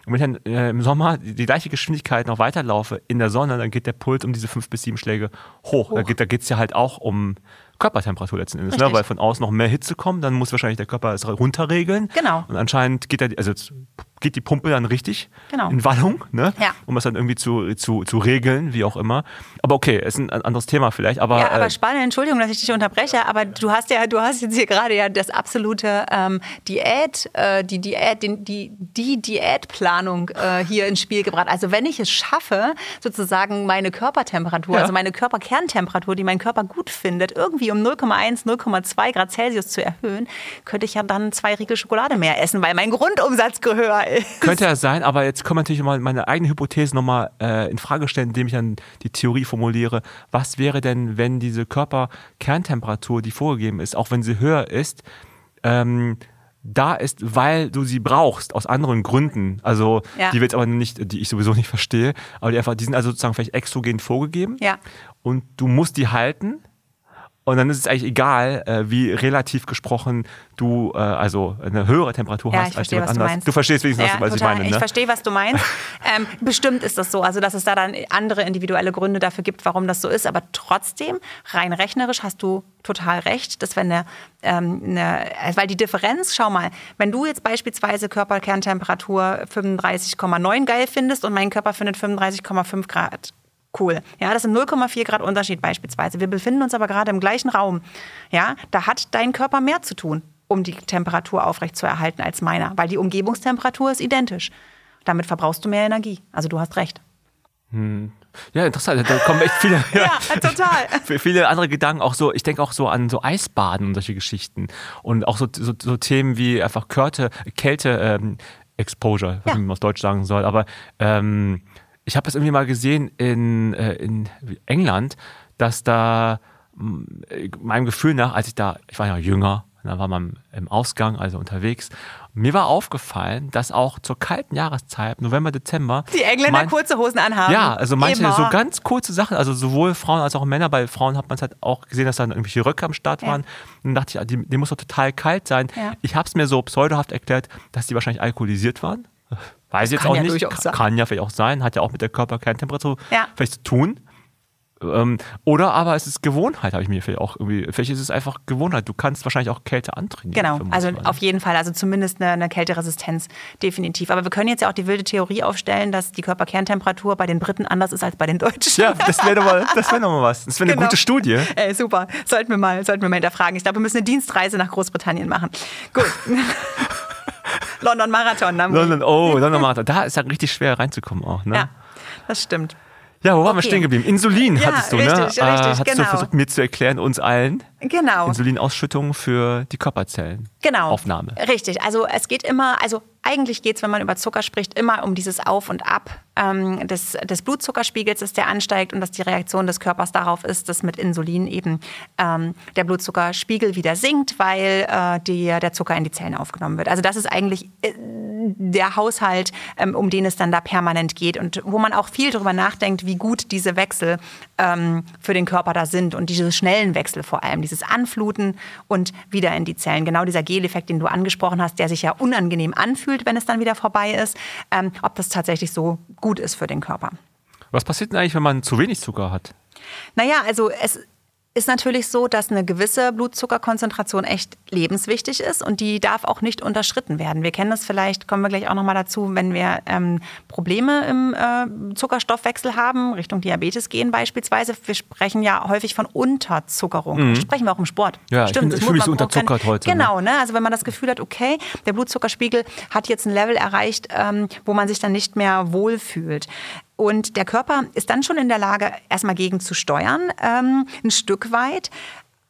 und wenn ich dann äh, im Sommer die, die, gleiche Geschwindigkeit noch weiterlaufe in der Sonne, dann geht der Puls um diese fünf bis sieben Schläge hoch. hoch. Da geht es ja halt auch um Körpertemperatur letzten Endes, ne? weil von außen noch mehr Hitze kommt, dann muss wahrscheinlich der Körper es runterregeln. Genau. Und anscheinend geht er, also geht die Pumpe dann richtig genau. in Wallung, ne? ja. um es dann irgendwie zu, zu, zu regeln, wie auch immer. Aber okay, ist ein anderes Thema vielleicht. Aber, ja, aber äh, spannend, Entschuldigung, dass ich dich unterbreche, aber du hast ja, du hast jetzt hier gerade ja das absolute ähm, Diät, äh, die Diät, die, die, die Diätplanung äh, hier ins Spiel gebracht. Also wenn ich es schaffe, sozusagen meine Körpertemperatur, ja. also meine Körperkerntemperatur, die mein Körper gut findet, irgendwie um 0,1, 0,2 Grad Celsius zu erhöhen, könnte ich ja dann zwei Riegel Schokolade mehr essen, weil mein Grundumsatz höher ist. Könnte ja sein, aber jetzt kann man natürlich mal meine eigene Hypothese nochmal äh, in Frage stellen, indem ich dann die Theorie formuliere. Was wäre denn, wenn diese Körperkerntemperatur, die vorgegeben ist, auch wenn sie höher ist, ähm, da ist, weil du sie brauchst, aus anderen Gründen. Also ja. die wir jetzt aber nicht, die ich sowieso nicht verstehe, aber die einfach, die sind also sozusagen vielleicht exogen vorgegeben. Ja. Und du musst die halten. Und dann ist es eigentlich egal, äh, wie relativ gesprochen du äh, also eine höhere Temperatur ja, hast als jemand anders. Du, du, verstehst wenigstens, ja, was total. ich meine. Ne? Ich verstehe, was du meinst. ähm, bestimmt ist das so, also dass es da dann andere individuelle Gründe dafür gibt, warum das so ist. Aber trotzdem, rein rechnerisch hast du total recht, dass wenn eine, ähm, eine weil die Differenz, schau mal, wenn du jetzt beispielsweise Körperkerntemperatur 35,9 geil findest und mein Körper findet 35,5 Grad cool. Ja, das sind 0,4 Grad Unterschied beispielsweise. Wir befinden uns aber gerade im gleichen Raum. Ja, da hat dein Körper mehr zu tun, um die Temperatur aufrechtzuerhalten als meiner, weil die Umgebungstemperatur ist identisch. Damit verbrauchst du mehr Energie. Also du hast recht. Hm. Ja, interessant. Da kommen echt viele, ja, total. viele andere Gedanken. Auch so, ich denke auch so an so Eisbaden und solche Geschichten. Und auch so, so, so Themen wie einfach Körte, Kälte, ähm, Exposure, ja. wie man aus Deutsch sagen soll. Aber ähm, ich habe es irgendwie mal gesehen in, äh, in England, dass da meinem Gefühl nach, als ich da, ich war ja jünger, da war man im Ausgang, also unterwegs. Mir war aufgefallen, dass auch zur kalten Jahreszeit, November, Dezember. Die Engländer mein, kurze Hosen anhaben. Ja, also manche Immer. so ganz kurze Sachen, also sowohl Frauen als auch Männer. Bei Frauen hat man es halt auch gesehen, dass da irgendwelche Röcke am Start waren. Ja. Und dann dachte ich, die, die muss doch total kalt sein. Ja. Ich habe es mir so pseudohaft erklärt, dass die wahrscheinlich alkoholisiert waren. Weiß ich jetzt auch ja nicht. Kann, kann ja vielleicht auch sein. Hat ja auch mit der Körperkerntemperatur ja. vielleicht zu tun. Ähm, oder aber es ist Gewohnheit, habe ich mir vielleicht auch irgendwie. Vielleicht ist es einfach Gewohnheit. Du kannst wahrscheinlich auch Kälte antrainieren. Genau, also auf jeden Fall. Also zumindest eine, eine, Kälteresistenz, definitiv. Aber wir können jetzt ja auch die wilde Theorie aufstellen, dass die Körperkerntemperatur bei den Briten anders ist als bei den Deutschen. Ja, das wäre doch, mal, wär doch mal was. Das wäre eine genau. gute Studie. Ey, super. Sollten wir, mal, sollten wir mal hinterfragen. Ich glaube, wir müssen eine Dienstreise nach Großbritannien machen. Gut. London Marathon. London, oh, London Marathon. Da ist ja richtig schwer reinzukommen auch. Ne? Ja, das stimmt. Ja, wo waren wir stehen geblieben? Insulin ja, hattest du, richtig, ne? Richtig, äh, hattest genau. du versucht, mir zu erklären, uns allen. Genau. Insulinausschüttung für die Körperzellen. Genau. Aufnahme. Richtig. Also es geht immer, also eigentlich geht es, wenn man über Zucker spricht, immer um dieses Auf und Ab ähm, des, des Blutzuckerspiegels, dass der ansteigt und dass die Reaktion des Körpers darauf ist, dass mit Insulin eben ähm, der Blutzuckerspiegel wieder sinkt, weil äh, die, der Zucker in die Zellen aufgenommen wird. Also das ist eigentlich äh, der Haushalt, ähm, um den es dann da permanent geht und wo man auch viel darüber nachdenkt, wie gut diese Wechsel ähm, für den Körper da sind und diese schnellen Wechsel vor allem, dieses Anfluten und wieder in die Zellen. Genau dieser Geleffekt, den du angesprochen hast, der sich ja unangenehm anfühlt, wenn es dann wieder vorbei ist, ähm, ob das tatsächlich so gut ist für den Körper. Was passiert denn eigentlich, wenn man zu wenig Zucker hat? Naja, also es ist natürlich so, dass eine gewisse Blutzuckerkonzentration echt lebenswichtig ist und die darf auch nicht unterschritten werden. Wir kennen das vielleicht, kommen wir gleich auch nochmal dazu, wenn wir ähm, Probleme im äh, Zuckerstoffwechsel haben, Richtung Diabetes gehen beispielsweise. Wir sprechen ja häufig von Unterzuckerung. Mhm. Sprechen wir auch im Sport. Ja, Stimmt, ich, ich fühle mich so unterzuckert heute. Ne? Genau, ne? also wenn man das Gefühl hat, okay, der Blutzuckerspiegel hat jetzt ein Level erreicht, ähm, wo man sich dann nicht mehr wohlfühlt. Und der Körper ist dann schon in der Lage, erstmal gegen zu steuern, ähm, ein Stück weit.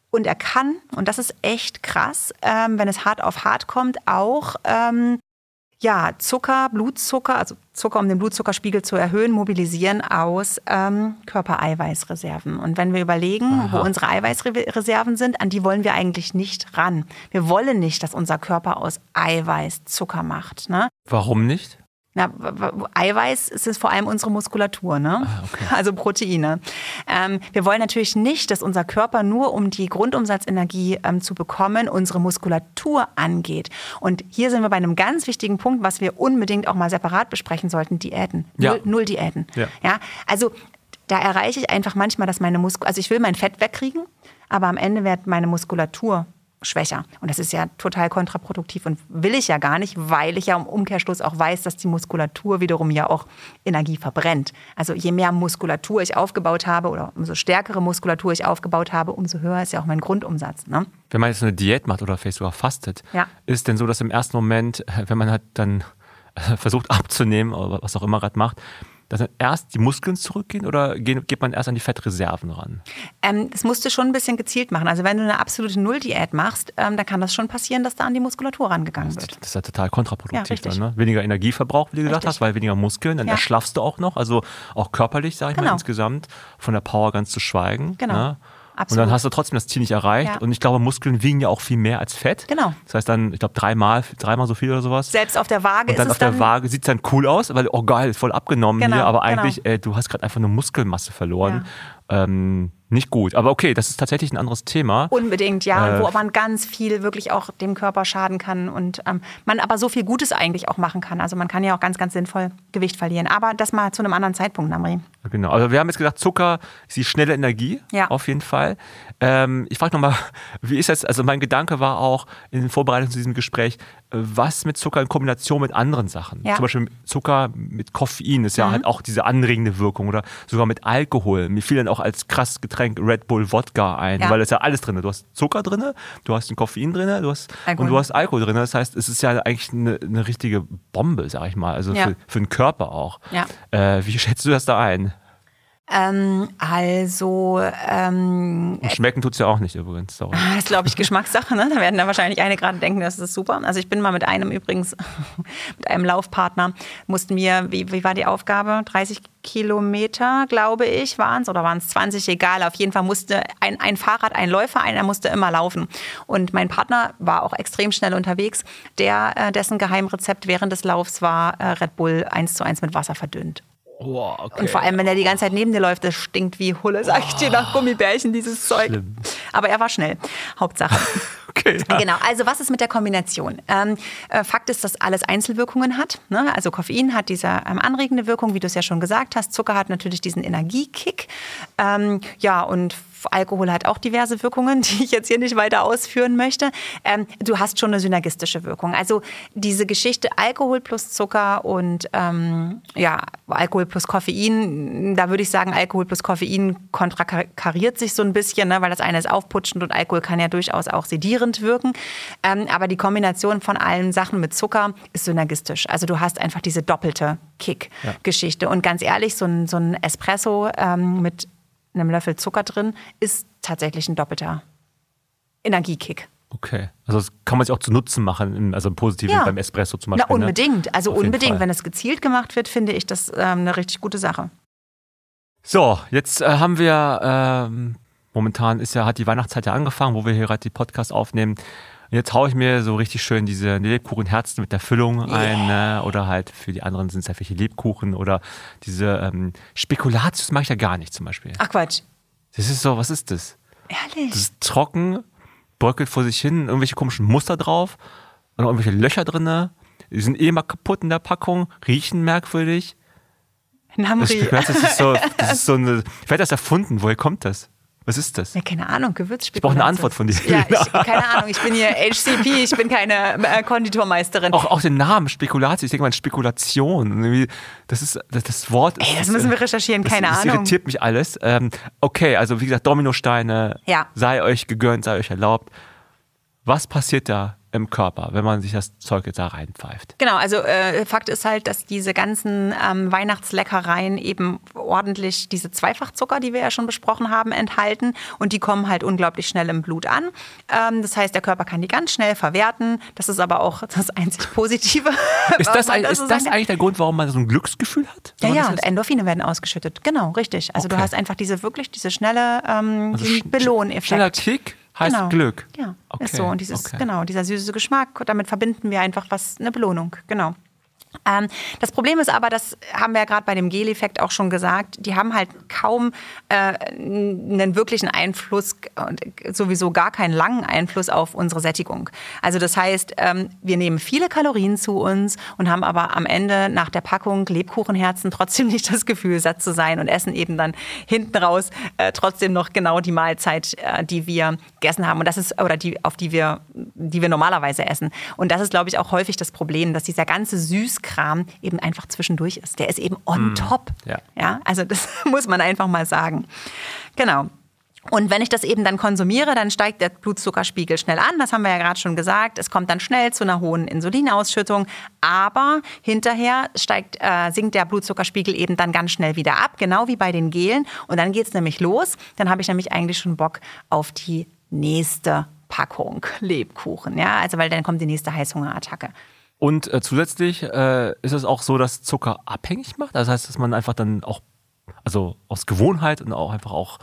Und er kann, und das ist echt krass, ähm, wenn es hart auf hart kommt, auch ähm, ja, Zucker, Blutzucker, also Zucker, um den Blutzuckerspiegel zu erhöhen, mobilisieren aus ähm, Körpereiweißreserven. Und wenn wir überlegen, Aha. wo unsere Eiweißreserven sind, an die wollen wir eigentlich nicht ran. Wir wollen nicht, dass unser Körper aus Eiweiß Zucker macht. Ne? Warum nicht? Na, Eiweiß ist es vor allem unsere Muskulatur, ne? Ah, okay. also Proteine. Ähm, wir wollen natürlich nicht, dass unser Körper nur, um die Grundumsatzenergie ähm, zu bekommen, unsere Muskulatur angeht. Und hier sind wir bei einem ganz wichtigen Punkt, was wir unbedingt auch mal separat besprechen sollten: Diäten. Ja. Null, null Diäten. Ja. ja. Also da erreiche ich einfach manchmal, dass meine Muskulatur, also ich will mein Fett wegkriegen, aber am Ende wird meine Muskulatur schwächer. Und das ist ja total kontraproduktiv und will ich ja gar nicht, weil ich ja im Umkehrschluss auch weiß, dass die Muskulatur wiederum ja auch Energie verbrennt. Also je mehr Muskulatur ich aufgebaut habe oder umso stärkere Muskulatur ich aufgebaut habe, umso höher ist ja auch mein Grundumsatz. Ne? Wenn man jetzt eine Diät macht oder vielleicht sogar fastet, ja. ist denn so, dass im ersten Moment, wenn man halt dann versucht abzunehmen oder was auch immer gerade macht, dass dann erst die Muskeln zurückgehen oder geht man erst an die Fettreserven ran? Ähm, das musst du schon ein bisschen gezielt machen. Also wenn du eine absolute Null-Diät machst, ähm, dann kann das schon passieren, dass da an die Muskulatur rangegangen das, wird. Das ist ja total kontraproduktiv ja, dann, ne? Weniger Energieverbrauch, wie du gesagt hast, weil weniger Muskeln, dann ja. erschlaffst du auch noch, also auch körperlich, sage ich genau. mal, insgesamt, von der Power ganz zu schweigen. Genau. Ne? Absolut. Und dann hast du trotzdem das Ziel nicht erreicht. Ja. Und ich glaube, Muskeln wiegen ja auch viel mehr als Fett. Genau. Das heißt dann, ich glaube, dreimal, dreimal so viel oder sowas. Selbst auf der Waage Und dann ist auf der Waage sieht es dann cool aus, weil, oh geil, voll abgenommen genau, hier. Aber eigentlich, genau. äh, du hast gerade einfach eine Muskelmasse verloren. Ja. Ähm, nicht gut. Aber okay, das ist tatsächlich ein anderes Thema. Unbedingt, ja. Äh, wo man ganz viel wirklich auch dem Körper schaden kann und ähm, man aber so viel Gutes eigentlich auch machen kann. Also man kann ja auch ganz, ganz sinnvoll Gewicht verlieren. Aber das mal zu einem anderen Zeitpunkt, Namri. Genau. Also wir haben jetzt gesagt, Zucker ist die schnelle Energie. Ja. Auf jeden Fall. Ähm, ich frage nochmal, wie ist das? Also mein Gedanke war auch in Vorbereitung zu diesem Gespräch, was mit Zucker in Kombination mit anderen Sachen. Ja. Zum Beispiel Zucker mit Koffein ist ja mhm. halt auch diese anregende Wirkung oder sogar mit Alkohol. Mir fiel dann auch als krass Getränk Red Bull Wodka ein, ja. weil da ist ja alles drin. Du hast Zucker drin, du hast den Koffein drin, du hast und du hast Alkohol drin. Das heißt, es ist ja eigentlich eine, eine richtige Bombe, sag ich mal, also ja. für, für den Körper auch. Äh, wie schätzt du das da ein? Ähm, also. Ähm, Und schmecken tut es ja auch nicht übrigens. Sorry. Das ist, glaube ich, Geschmackssache. Ne? Da werden da wahrscheinlich einige gerade denken, das ist super. Also ich bin mal mit einem übrigens, mit einem Laufpartner, mussten wir, wie, wie war die Aufgabe? 30 Kilometer, glaube ich, waren es, oder waren es 20, egal. Auf jeden Fall musste ein, ein Fahrrad, ein Läufer, einer musste immer laufen. Und mein Partner war auch extrem schnell unterwegs. Der, äh, dessen Geheimrezept während des Laufs war äh, Red Bull 1 zu 1 mit Wasser verdünnt. Oh, okay. Und vor allem, wenn er die ganze Zeit neben dir läuft, das stinkt wie Hulle, sag ich dir, nach Gummibärchen, dieses Zeug. Schlimm. Aber er war schnell. Hauptsache. okay. Ja. Genau, also was ist mit der Kombination? Ähm, äh, Fakt ist, dass alles Einzelwirkungen hat. Ne? Also Koffein hat diese ähm, anregende Wirkung, wie du es ja schon gesagt hast. Zucker hat natürlich diesen Energiekick. Ähm, ja, und Alkohol hat auch diverse Wirkungen, die ich jetzt hier nicht weiter ausführen möchte. Ähm, du hast schon eine synergistische Wirkung. Also diese Geschichte Alkohol plus Zucker und ähm, ja, Alkohol plus Koffein, da würde ich sagen, Alkohol plus Koffein kontrakariert sich so ein bisschen, ne, weil das eine ist aufputschend und Alkohol kann ja durchaus auch sedierend wirken. Ähm, aber die Kombination von allen Sachen mit Zucker ist synergistisch. Also du hast einfach diese doppelte Kick-Geschichte. Ja. Und ganz ehrlich, so ein, so ein Espresso ähm, einem Löffel Zucker drin, ist tatsächlich ein doppelter Energiekick. Okay, also das kann man sich auch zu Nutzen machen, also im Positiven ja. beim Espresso zum Beispiel. Na, ne? unbedingt, ne? also Auf unbedingt. Wenn es gezielt gemacht wird, finde ich das ähm, eine richtig gute Sache. So, jetzt äh, haben wir, ähm, momentan ist ja, hat die Weihnachtszeit ja angefangen, wo wir hier gerade die Podcast aufnehmen. Und jetzt haue ich mir so richtig schön diese Lebkuchenherzen mit der Füllung yeah. ein. Ne? Oder halt für die anderen sind es halt welche Lebkuchen oder diese ähm, Spekulatius mache ich ja gar nicht zum Beispiel. Ach Quatsch. Das ist so, was ist das? Ehrlich? Das ist trocken, bröckelt vor sich hin, irgendwelche komischen Muster drauf und irgendwelche Löcher drin. Die sind eh mal kaputt in der Packung, riechen merkwürdig. Namri. Das, das ist so, das ist so eine, wer hat das erfunden? Woher kommt das? Was ist das? Ja, keine Ahnung, Gewürzspekulation. Ich brauche eine Antwort von dir. Ja, ich, keine Ahnung, ich bin hier HCP, ich bin keine äh, Konditormeisterin. Auch, auch den Namen, Spekulation, ich denke mal Spekulation. Das ist das, das Wort. Ey, das müssen wir recherchieren, das, keine das Ahnung. Das irritiert mich alles. Ähm, okay, also wie gesagt, Dominosteine, ja. sei euch gegönnt, sei euch erlaubt. Was passiert da im Körper, wenn man sich das Zeug jetzt da reinpfeift. Genau, also äh, Fakt ist halt, dass diese ganzen ähm, Weihnachtsleckereien eben ordentlich diese Zweifachzucker, die wir ja schon besprochen haben, enthalten und die kommen halt unglaublich schnell im Blut an. Ähm, das heißt, der Körper kann die ganz schnell verwerten. Das ist aber auch das einzig Positive. ist das, ein, ist das eigentlich der Grund, warum man so ein Glücksgefühl hat? Ja, ja, und Endorphine werden ausgeschüttet. Genau, richtig. Also okay. du hast einfach diese wirklich diese schnelle ähm, also Belohneffekt. Schneller Kick heißt genau. Glück. Ja, okay. ist so. Und dieses, okay. genau, dieser süße Geschmack, damit verbinden wir einfach was, eine Belohnung. Genau. Ähm, das Problem ist aber, das haben wir ja gerade bei dem Gel-Effekt auch schon gesagt, die haben halt kaum äh, einen wirklichen Einfluss und sowieso gar keinen langen Einfluss auf unsere Sättigung. Also das heißt, ähm, wir nehmen viele Kalorien zu uns und haben aber am Ende nach der Packung Lebkuchenherzen trotzdem nicht das Gefühl, satt zu sein und essen eben dann hinten raus äh, trotzdem noch genau die Mahlzeit, äh, die wir gegessen haben und das ist oder die auf die wir die wir normalerweise essen. Und das ist glaube ich auch häufig das Problem, dass dieser ganze Süß Kram eben einfach zwischendurch ist. Der ist eben on mm, top. Ja. ja. Also das muss man einfach mal sagen. Genau. Und wenn ich das eben dann konsumiere, dann steigt der Blutzuckerspiegel schnell an. Das haben wir ja gerade schon gesagt. Es kommt dann schnell zu einer hohen Insulinausschüttung. Aber hinterher steigt, äh, sinkt der Blutzuckerspiegel eben dann ganz schnell wieder ab, genau wie bei den Gelen. Und dann geht es nämlich los. Dann habe ich nämlich eigentlich schon Bock auf die nächste Packung Lebkuchen. Ja, also weil dann kommt die nächste Heißhungerattacke. Und äh, zusätzlich äh, ist es auch so, dass Zucker abhängig macht. Das heißt, dass man einfach dann auch also aus Gewohnheit und auch einfach auch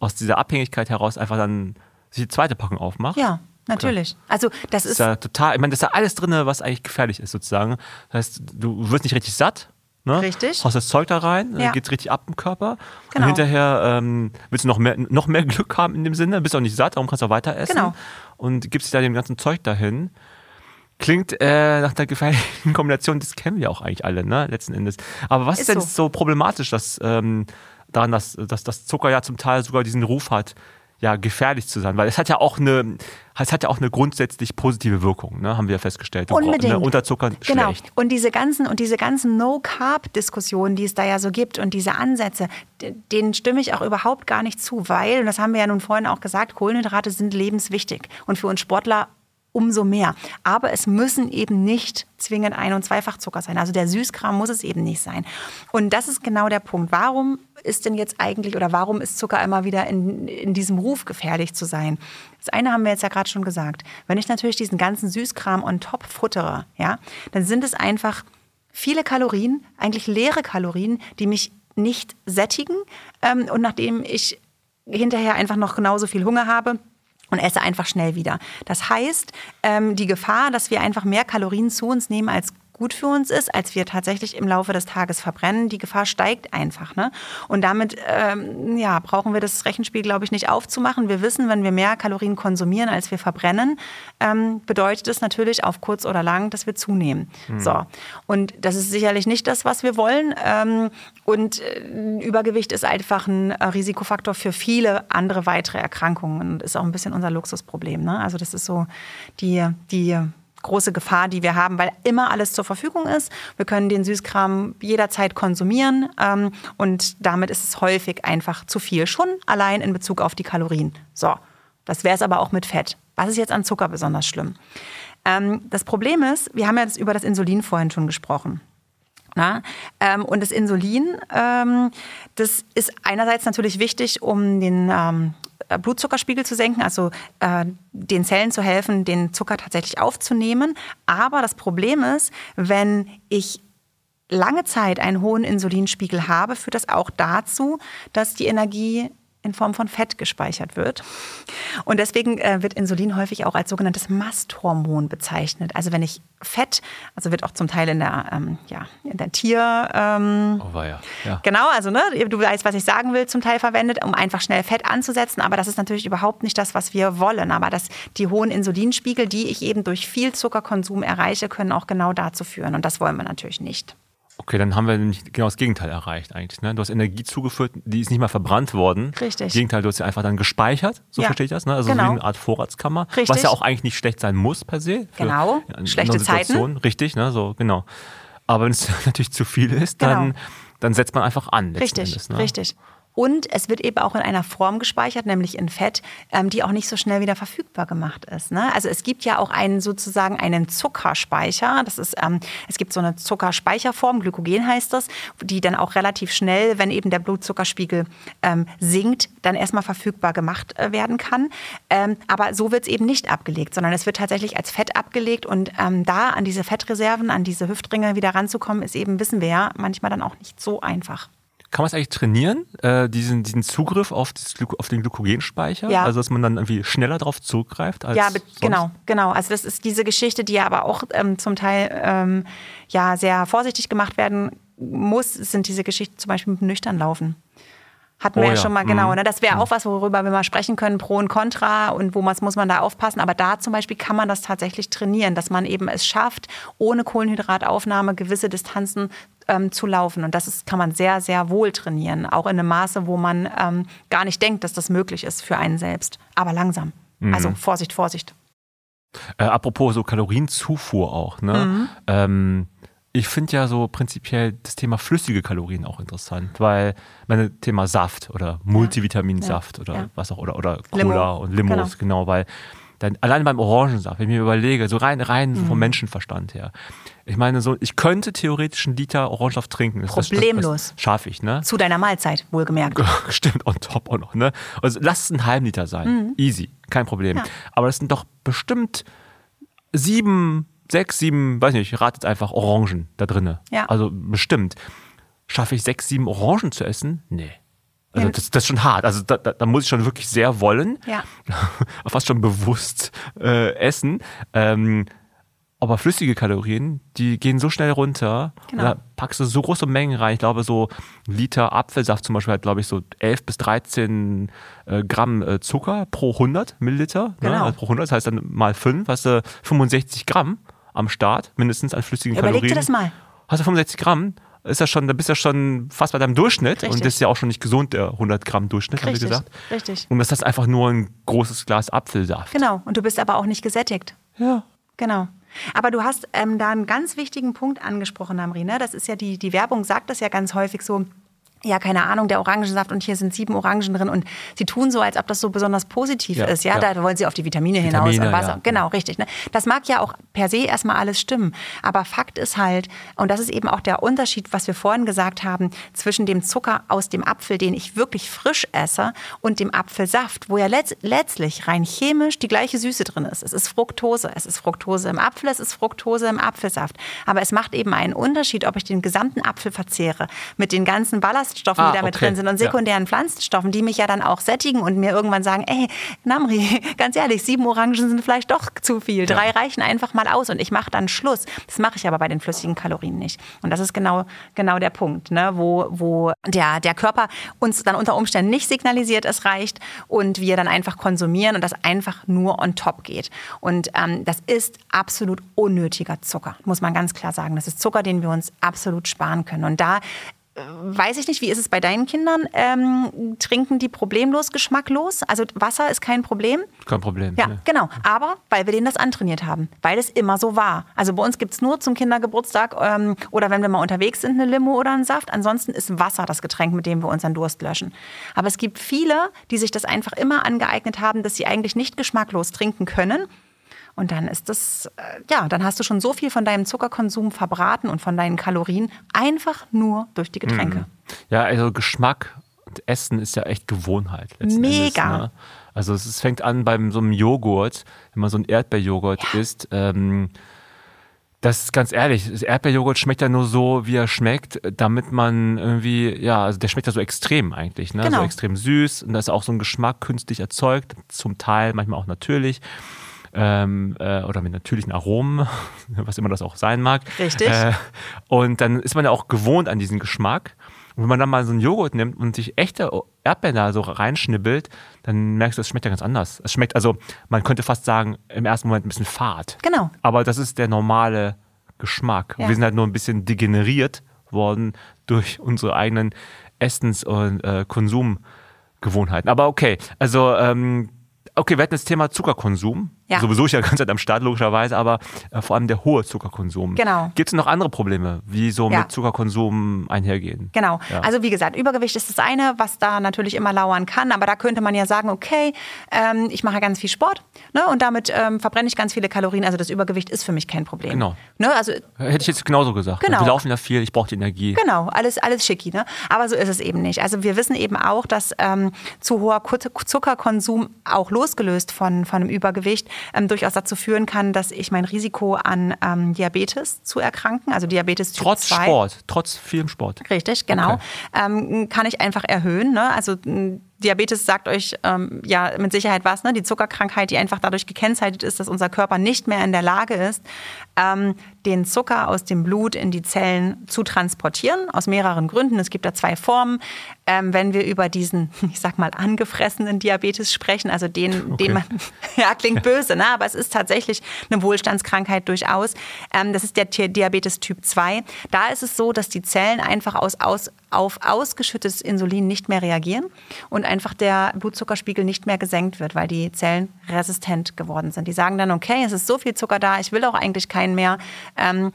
aus dieser Abhängigkeit heraus einfach dann sich die zweite Packung aufmacht. Ja. Natürlich. Okay. Also das ist, ist ja total, ich meine, das ist ja alles drin, was eigentlich gefährlich ist sozusagen. Das heißt, du wirst nicht richtig satt. Ne? Richtig. Haust das Zeug da rein, ja. geht richtig ab im Körper. Genau. Und hinterher ähm, willst du noch mehr, noch mehr Glück haben in dem Sinne, bist auch nicht satt, darum kannst du auch weiter essen. Genau. Und gibst dir da dem ganzen Zeug dahin. Klingt äh, nach der gefährlichen Kombination, das kennen wir auch eigentlich alle, ne, letzten Endes. Aber was ist, denn so. so problematisch, dass ähm, daran, dass, dass das Zucker ja zum Teil sogar diesen Ruf hat, ja, gefährlich zu sein, weil es hat ja auch eine, es hat ja auch eine grundsätzlich positive Wirkung, ne, haben wir ja festgestellt. Unbedingt. Ne, Unterzuckern genau. schlecht. Und diese ganzen, und diese ganzen No-Carb-Diskussionen, die es da ja so gibt und diese Ansätze, denen stimme ich auch überhaupt gar nicht zu, weil, und das haben wir ja nun vorhin auch gesagt, Kohlenhydrate sind lebenswichtig. Und für uns Sportler umso mehr. Aber es müssen eben nicht zwingend Ein- und Zweifachzucker sein. Also der Süßkram muss es eben nicht sein. Und das ist genau der Punkt. Warum ist denn jetzt eigentlich oder warum ist Zucker immer wieder in, in diesem Ruf gefährlich zu sein? Das eine haben wir jetzt ja gerade schon gesagt. Wenn ich natürlich diesen ganzen Süßkram on top futtere, ja, dann sind es einfach viele Kalorien, eigentlich leere Kalorien, die mich nicht sättigen. Ähm, und nachdem ich hinterher einfach noch genauso viel Hunger habe, und esse einfach schnell wieder. Das heißt, ähm, die Gefahr, dass wir einfach mehr Kalorien zu uns nehmen als gut für uns ist, als wir tatsächlich im Laufe des Tages verbrennen. Die Gefahr steigt einfach. Ne? Und damit ähm, ja, brauchen wir das Rechenspiel, glaube ich, nicht aufzumachen. Wir wissen, wenn wir mehr Kalorien konsumieren, als wir verbrennen, ähm, bedeutet es natürlich auf kurz oder lang, dass wir zunehmen. Mhm. So. Und das ist sicherlich nicht das, was wir wollen. Ähm, und äh, Übergewicht ist einfach ein äh, Risikofaktor für viele andere weitere Erkrankungen und ist auch ein bisschen unser Luxusproblem. Ne? Also das ist so die, die große Gefahr, die wir haben, weil immer alles zur Verfügung ist. Wir können den Süßkram jederzeit konsumieren ähm, und damit ist es häufig einfach zu viel, schon allein in Bezug auf die Kalorien. So, das wäre es aber auch mit Fett. Was ist jetzt an Zucker besonders schlimm? Ähm, das Problem ist, wir haben ja über das Insulin vorhin schon gesprochen. Ähm, und das Insulin, ähm, das ist einerseits natürlich wichtig, um den ähm, äh, Blutzuckerspiegel zu senken, also äh, den Zellen zu helfen, den Zucker tatsächlich aufzunehmen. Aber das Problem ist, wenn ich lange Zeit einen hohen Insulinspiegel habe, führt das auch dazu, dass die Energie in Form von Fett gespeichert wird. Und deswegen äh, wird Insulin häufig auch als sogenanntes Masthormon bezeichnet. Also wenn ich Fett, also wird auch zum Teil in der, ähm, ja, in der Tier... Ähm, oh, ja. ja. Genau, also ne, du weißt, was ich sagen will, zum Teil verwendet, um einfach schnell Fett anzusetzen. Aber das ist natürlich überhaupt nicht das, was wir wollen. Aber das, die hohen Insulinspiegel, die ich eben durch viel Zuckerkonsum erreiche, können auch genau dazu führen. Und das wollen wir natürlich nicht. Okay, dann haben wir nämlich genau das Gegenteil erreicht eigentlich. Ne? Du hast Energie zugeführt, die ist nicht mal verbrannt worden. Richtig. Im Gegenteil, du hast sie einfach dann gespeichert, so ja. verstehe ich das. Ne? Also genau. wie eine Art Vorratskammer. Richtig. Was ja auch eigentlich nicht schlecht sein muss per se. Genau, schlechte Zeiten. Richtig, ne? so genau. Aber wenn es natürlich zu viel ist, dann, genau. dann setzt man einfach an. Richtig, Endes, ne? richtig. Und es wird eben auch in einer Form gespeichert, nämlich in Fett, ähm, die auch nicht so schnell wieder verfügbar gemacht ist. Ne? Also es gibt ja auch einen sozusagen einen Zuckerspeicher. Das ist, ähm, es gibt so eine Zuckerspeicherform, Glykogen heißt das, die dann auch relativ schnell, wenn eben der Blutzuckerspiegel ähm, sinkt, dann erstmal verfügbar gemacht äh, werden kann. Aber so wird es eben nicht abgelegt, sondern es wird tatsächlich als Fett abgelegt und da an diese Fettreserven, an diese Hüftringe wieder ranzukommen, ist eben, wissen wir ja, manchmal dann auch nicht so einfach. Kann man es eigentlich trainieren, äh, diesen, diesen Zugriff auf, das, auf den Glykogenspeicher? Ja. Also, dass man dann irgendwie schneller darauf zurückgreift als Ja, genau, genau. Also, das ist diese Geschichte, die ja aber auch ähm, zum Teil ähm, ja, sehr vorsichtig gemacht werden muss, sind diese Geschichten zum Beispiel mit dem Nüchternlaufen. Hatten wir oh, ja schon mal, genau. Mhm. Ne? Das wäre mhm. auch was, worüber wir mal sprechen können, Pro und Contra und wo muss man da aufpassen. Aber da zum Beispiel kann man das tatsächlich trainieren, dass man eben es schafft, ohne Kohlenhydrataufnahme gewisse Distanzen ähm, zu laufen. Und das ist, kann man sehr, sehr wohl trainieren. Auch in einem Maße, wo man ähm, gar nicht denkt, dass das möglich ist für einen selbst. Aber langsam. Mhm. Also Vorsicht, Vorsicht. Äh, apropos so Kalorienzufuhr auch, ne? Mhm. Ähm, ich finde ja so prinzipiell das Thema flüssige Kalorien auch interessant, weil mein Thema Saft oder Multivitaminsaft ja. oder ja. was auch oder oder Cola Limo. und Limos genau. genau, weil dann allein beim Orangensaft, wenn ich mir überlege, so rein rein mhm. vom Menschenverstand her. Ich meine so, ich könnte theoretisch einen Liter Orangensaft trinken. Das, Problemlos. Schaffe ich, ne? Zu deiner Mahlzeit, wohlgemerkt. Stimmt, on top auch noch, ne? Also lass es einen halben Liter sein. Mhm. Easy, kein Problem. Aber das sind doch bestimmt sieben sechs, sieben, weiß nicht, ratet einfach Orangen da drinne. Ja. Also bestimmt. Schaffe ich sechs, sieben Orangen zu essen? Nee. Also das, das ist schon hart. Also da, da, da, muss ich schon wirklich sehr wollen. Ja. Fast schon bewusst äh, essen. Ähm, aber flüssige Kalorien, die gehen so schnell runter. Genau. Da packst du so große Mengen rein. Ich glaube, so ein Liter Apfelsaft zum Beispiel hat, glaube ich, so 11 bis 13 äh, Gramm äh, Zucker pro 100 Milliliter. Ne? Genau. Ne? Also pro 100, das heißt dann mal 5, hast du 65 Gramm am Start, mindestens an flüssigen Überleg Kalorien. Überleg dir das mal. Hast du 65 Gramm, ist das schon, da bist du ja schon fast bei deinem Durchschnitt. Richtig. Und das ist ja auch schon nicht gesund, der 100 Gramm Durchschnitt, haben wir gesagt. Richtig. Und das ist einfach nur ein großes Glas Apfelsaft. Genau. Und du bist aber auch nicht gesättigt. Ja. Genau. Aber du hast ähm, da einen ganz wichtigen Punkt angesprochen, Amri. Ne? Das ist ja die, die Werbung sagt das ja ganz häufig so ja, keine Ahnung, der Orangensaft und hier sind sieben Orangen drin und sie tun so, als ob das so besonders positiv ja, ist. Ja? ja, da wollen sie auf die Vitamine, Vitamine hinaus und Wasser. Ja. Genau, richtig. Ne? Das mag ja auch per se erstmal alles stimmen. Aber Fakt ist halt, und das ist eben auch der Unterschied, was wir vorhin gesagt haben, zwischen dem Zucker aus dem Apfel, den ich wirklich frisch esse, und dem Apfelsaft, wo ja letzt, letztlich rein chemisch die gleiche Süße drin ist. Es ist Fructose. Es ist Fructose im Apfel, es ist Fructose im Apfelsaft. Aber es macht eben einen Unterschied, ob ich den gesamten Apfel verzehre mit den ganzen Ballast Ballaststoffen, ah, die damit okay. drin sind und sekundären ja. Pflanzenstoffen, die mich ja dann auch sättigen und mir irgendwann sagen, ey, Namri, ganz ehrlich, sieben Orangen sind vielleicht doch zu viel. Drei ja. reichen einfach mal aus und ich mache dann Schluss. Das mache ich aber bei den flüssigen Kalorien nicht. Und das ist genau, genau der Punkt, ne? wo, wo der, der Körper uns dann unter Umständen nicht signalisiert, es reicht und wir dann einfach konsumieren und das einfach nur on top geht. Und ähm, das ist absolut unnötiger Zucker, muss man ganz klar sagen. Das ist Zucker, den wir uns absolut sparen können. Und da weiß ich nicht, wie ist es bei deinen Kindern? Ähm, trinken die problemlos geschmacklos? Also Wasser ist kein Problem? Kein Problem. Ja, ne. genau. Aber weil wir denen das antrainiert haben, weil es immer so war. Also bei uns gibt es nur zum Kindergeburtstag ähm, oder wenn wir mal unterwegs sind, eine Limo oder einen Saft. Ansonsten ist Wasser das Getränk, mit dem wir unseren Durst löschen. Aber es gibt viele, die sich das einfach immer angeeignet haben, dass sie eigentlich nicht geschmacklos trinken können und dann ist das, äh, ja, dann hast du schon so viel von deinem Zuckerkonsum verbraten und von deinen Kalorien einfach nur durch die Getränke. Mhm. Ja, also Geschmack und Essen ist ja echt Gewohnheit. Mega. Endes, ne? Also es fängt an beim so einem Joghurt, wenn man so einen Erdbeerjoghurt ja. isst. Ähm, das ist ganz ehrlich, das Erdbeerjoghurt schmeckt ja nur so, wie er schmeckt, damit man irgendwie, ja, also der schmeckt ja so extrem eigentlich, ne? Genau. So extrem süß und da ist auch so ein Geschmack künstlich erzeugt, zum Teil manchmal auch natürlich ähm, äh, oder mit natürlichen Aromen, was immer das auch sein mag. Richtig. Äh, und dann ist man ja auch gewohnt an diesen Geschmack. Und wenn man dann mal so einen Joghurt nimmt und sich echte Erdbeeren da so reinschnibbelt, dann merkst du, es schmeckt ja ganz anders. Es schmeckt, also man könnte fast sagen, im ersten Moment ein bisschen fad. Genau. Aber das ist der normale Geschmack. Ja. Wir sind halt nur ein bisschen degeneriert worden durch unsere eigenen Essens- und äh, Konsumgewohnheiten. Aber okay, also ähm, okay, wir hatten das Thema Zuckerkonsum. Ja. Sowieso ich ja ganz am Start logischerweise, aber äh, vor allem der hohe Zuckerkonsum. Genau. Gibt es noch andere Probleme, wie so ja. mit Zuckerkonsum einhergehen? Genau. Ja. Also wie gesagt, Übergewicht ist das eine, was da natürlich immer lauern kann, aber da könnte man ja sagen, okay, ähm, ich mache ganz viel Sport ne, und damit ähm, verbrenne ich ganz viele Kalorien. Also das Übergewicht ist für mich kein Problem. Genau. Ne, also, Hätte ich jetzt genauso gesagt. Genau. Wir laufen ja viel, ich brauche die Energie. Genau, alles, alles schicki. Ne? Aber so ist es eben nicht. Also wir wissen eben auch, dass ähm, zu hoher Zuckerkonsum auch losgelöst von, von einem Übergewicht ähm, durchaus dazu führen kann, dass ich mein Risiko an ähm, Diabetes zu erkranken, also Diabetes Typ trotz 2. Trotz Sport, trotz vielem Sport. Richtig, genau. Okay. Ähm, kann ich einfach erhöhen. Ne? Also Diabetes sagt euch ähm, ja mit Sicherheit was, ne? die Zuckerkrankheit, die einfach dadurch gekennzeichnet ist, dass unser Körper nicht mehr in der Lage ist, ähm, den Zucker aus dem Blut in die Zellen zu transportieren, aus mehreren Gründen. Es gibt da zwei Formen. Ähm, wenn wir über diesen, ich sag mal, angefressenen Diabetes sprechen, also den, okay. den man, ja, klingt böse, ne? aber es ist tatsächlich eine Wohlstandskrankheit durchaus. Ähm, das ist der Diabetes Typ 2. Da ist es so, dass die Zellen einfach aus, aus, auf ausgeschüttetes Insulin nicht mehr reagieren und einfach der Blutzuckerspiegel nicht mehr gesenkt wird, weil die Zellen resistent geworden sind. Die sagen dann, okay, es ist so viel Zucker da, ich will auch eigentlich keinen mehr. Ähm,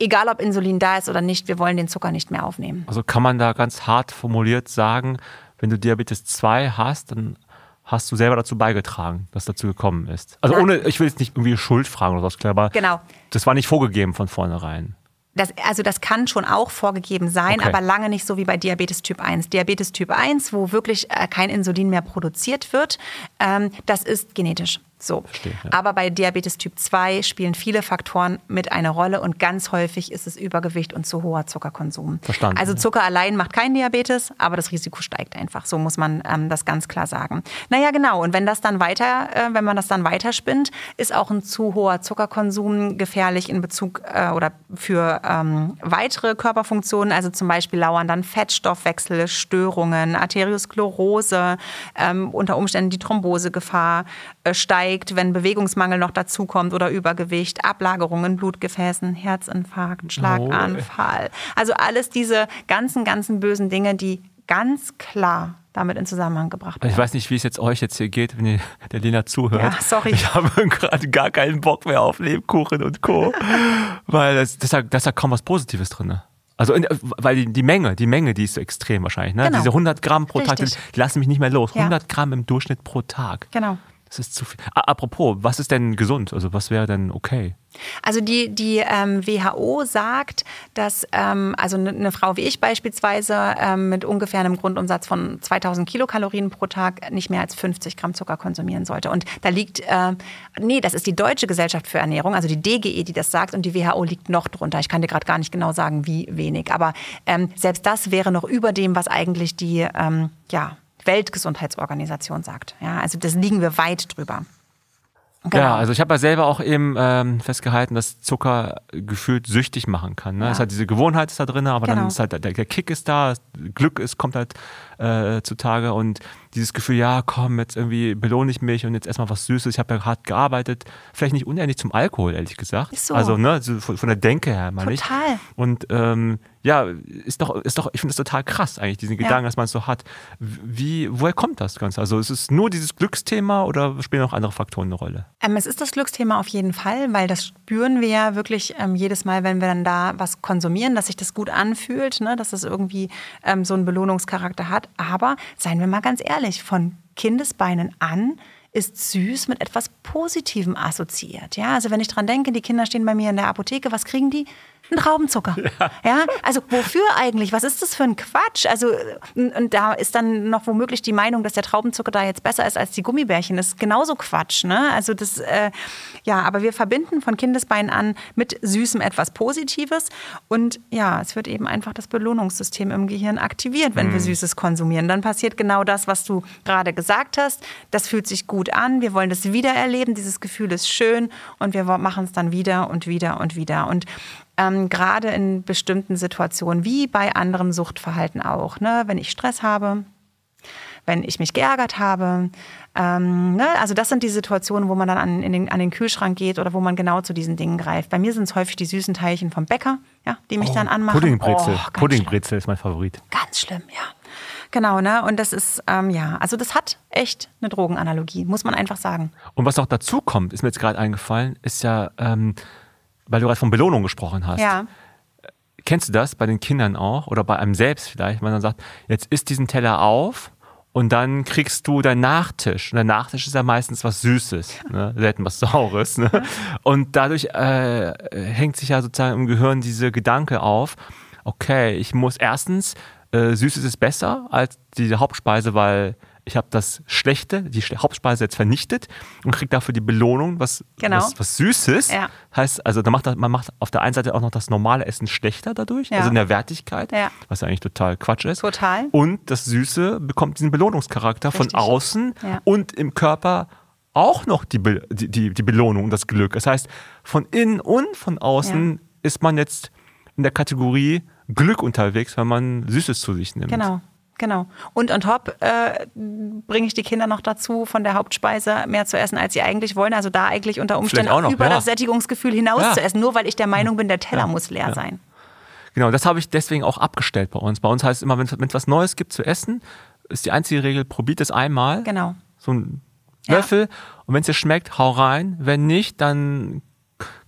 egal ob Insulin da ist oder nicht, wir wollen den Zucker nicht mehr aufnehmen. Also kann man da ganz hart formuliert sagen, wenn du Diabetes 2 hast, dann hast du selber dazu beigetragen, dass dazu gekommen ist. Also ohne, ich will jetzt nicht irgendwie Schuld fragen oder was, aber genau. das war nicht vorgegeben von vornherein. Das, also das kann schon auch vorgegeben sein, okay. aber lange nicht so wie bei Diabetes Typ 1. Diabetes Typ 1, wo wirklich äh, kein Insulin mehr produziert wird, ähm, das ist genetisch. So. Verstehe, ja. Aber bei Diabetes Typ 2 spielen viele Faktoren mit eine Rolle und ganz häufig ist es Übergewicht und zu hoher Zuckerkonsum. Verstanden. Also Zucker ja. allein macht keinen Diabetes, aber das Risiko steigt einfach. So muss man ähm, das ganz klar sagen. Naja, genau. Und wenn das dann weiter, äh, wenn man das dann weiterspinnt, ist auch ein zu hoher Zuckerkonsum gefährlich in Bezug äh, oder für ähm, weitere Körperfunktionen, also zum Beispiel lauern dann Fettstoffwechsel, Störungen, Arteriosklerose, ähm, unter Umständen die Thrombosegefahr steigt steigt, wenn Bewegungsmangel noch dazukommt oder Übergewicht, Ablagerungen, Blutgefäßen, Herzinfarkt, Schlaganfall. Oh. Also alles diese ganzen, ganzen bösen Dinge, die ganz klar damit in Zusammenhang gebracht werden. Ich weiß nicht, wie es jetzt euch jetzt hier geht, wenn ihr der Lena zuhört. Ja, sorry. Ich habe gerade gar keinen Bock mehr auf Lebkuchen und Co. weil das, das, ist ja, das ist ja kaum was Positives drin. Ne? Also, in, weil die, die, Menge, die Menge, die ist so extrem wahrscheinlich. Ne? Genau. Diese 100 Gramm pro Richtig. Tag, die lassen mich nicht mehr los. Ja. 100 Gramm im Durchschnitt pro Tag. Genau. Das ist zu viel. Apropos, was ist denn gesund? Also was wäre denn okay? Also die, die ähm, WHO sagt, dass ähm, also eine ne Frau wie ich beispielsweise ähm, mit ungefähr einem Grundumsatz von 2000 Kilokalorien pro Tag nicht mehr als 50 Gramm Zucker konsumieren sollte. Und da liegt, äh, nee, das ist die Deutsche Gesellschaft für Ernährung, also die DGE, die das sagt und die WHO liegt noch drunter. Ich kann dir gerade gar nicht genau sagen, wie wenig. Aber ähm, selbst das wäre noch über dem, was eigentlich die, ähm, ja, Weltgesundheitsorganisation sagt. Ja, also das liegen wir weit drüber. Genau. Ja, also ich habe ja selber auch eben ähm, festgehalten, dass Zucker gefühlt süchtig machen kann. Ne? Ja. Es hat diese Gewohnheit ist da drin, aber genau. dann ist halt der, der Kick ist da, Glück ist, kommt halt äh, zutage und dieses Gefühl, ja, komm, jetzt irgendwie belohne ich mich und jetzt erstmal was Süßes. Ich habe ja hart gearbeitet. Vielleicht nicht unähnlich zum Alkohol, ehrlich gesagt. Ist so. Also, ne, so von, von der Denke her, meine ich. Total. Und ähm, ja, ist doch, ist doch, ich finde es total krass eigentlich, diesen ja. Gedanken, dass man es so hat. Wie, woher kommt das Ganze? Also ist es nur dieses Glücksthema oder spielen auch andere Faktoren eine Rolle? Ähm, es ist das Glücksthema auf jeden Fall, weil das spüren wir ja wirklich ähm, jedes Mal, wenn wir dann da was konsumieren, dass sich das gut anfühlt, ne? dass es irgendwie ähm, so einen Belohnungscharakter hat. Aber seien wir mal ganz ehrlich, von Kindesbeinen an ist süß mit etwas Positivem assoziiert. Ja, also wenn ich dran denke, die Kinder stehen bei mir in der Apotheke, was kriegen die? Ein Traubenzucker. Ja. ja. Also wofür eigentlich? Was ist das für ein Quatsch? Also und da ist dann noch womöglich die Meinung, dass der Traubenzucker da jetzt besser ist als die Gummibärchen. Das ist genauso Quatsch. Ne? Also das, äh, ja, aber wir verbinden von Kindesbeinen an mit Süßem etwas Positives und ja, es wird eben einfach das Belohnungssystem im Gehirn aktiviert, wenn mhm. wir Süßes konsumieren. Dann passiert genau das, was du gerade gesagt hast. Das fühlt sich gut an. Wir wollen das wiedererleben. Dieses Gefühl ist schön und wir machen es dann wieder und wieder und wieder. Und ähm, gerade in bestimmten Situationen, wie bei anderem Suchtverhalten auch. Ne? Wenn ich Stress habe, wenn ich mich geärgert habe. Ähm, ne? Also das sind die Situationen, wo man dann an, den, an den Kühlschrank geht oder wo man genau zu diesen Dingen greift. Bei mir sind es häufig die süßen Teilchen vom Bäcker, ja, die mich oh, dann anmachen. Puddingbrezel. Oh, Puddingbrezel ist mein Favorit. Ganz schlimm, ja. Genau, ne? Und das ist, ähm, ja, also das hat echt eine Drogenanalogie, muss man einfach sagen. Und was auch dazu kommt, ist mir jetzt gerade eingefallen, ist ja, ähm, weil du gerade von Belohnung gesprochen hast. Ja. Kennst du das bei den Kindern auch oder bei einem selbst vielleicht, wenn man sagt, jetzt isst diesen Teller auf und dann kriegst du deinen Nachtisch. Und der Nachtisch ist ja meistens was Süßes, ne? selten was Saures. Ne? Und dadurch äh, hängt sich ja sozusagen im Gehirn diese Gedanke auf, okay, ich muss erstens, äh, Süßes ist besser als die Hauptspeise, weil ich habe das Schlechte, die Hauptspeise jetzt vernichtet und kriege dafür die Belohnung, was, genau. was, was, Süßes. Ja. Heißt, also da macht, man macht auf der einen Seite auch noch das normale Essen schlechter dadurch, ja. also in der Wertigkeit, ja. was ja eigentlich total Quatsch ist. Total. Und das Süße bekommt diesen Belohnungscharakter Richtig. von außen und im Körper auch noch die, Be die, die, die, Belohnung, das Glück. Das heißt, von innen und von außen ist man jetzt in der Kategorie Glück unterwegs, wenn man Süßes zu sich nimmt. Genau. Genau. Und on top äh, bringe ich die Kinder noch dazu, von der Hauptspeise mehr zu essen, als sie eigentlich wollen. Also da eigentlich unter Umständen noch, über ja. das Sättigungsgefühl hinaus ja. zu essen, nur weil ich der Meinung bin, der Teller ja. muss leer sein. Genau, das habe ich deswegen auch abgestellt bei uns. Bei uns heißt es immer, wenn es was Neues gibt zu essen, ist die einzige Regel, probiert es einmal. Genau. So ein Löffel. Und wenn es dir schmeckt, hau rein. Wenn nicht, dann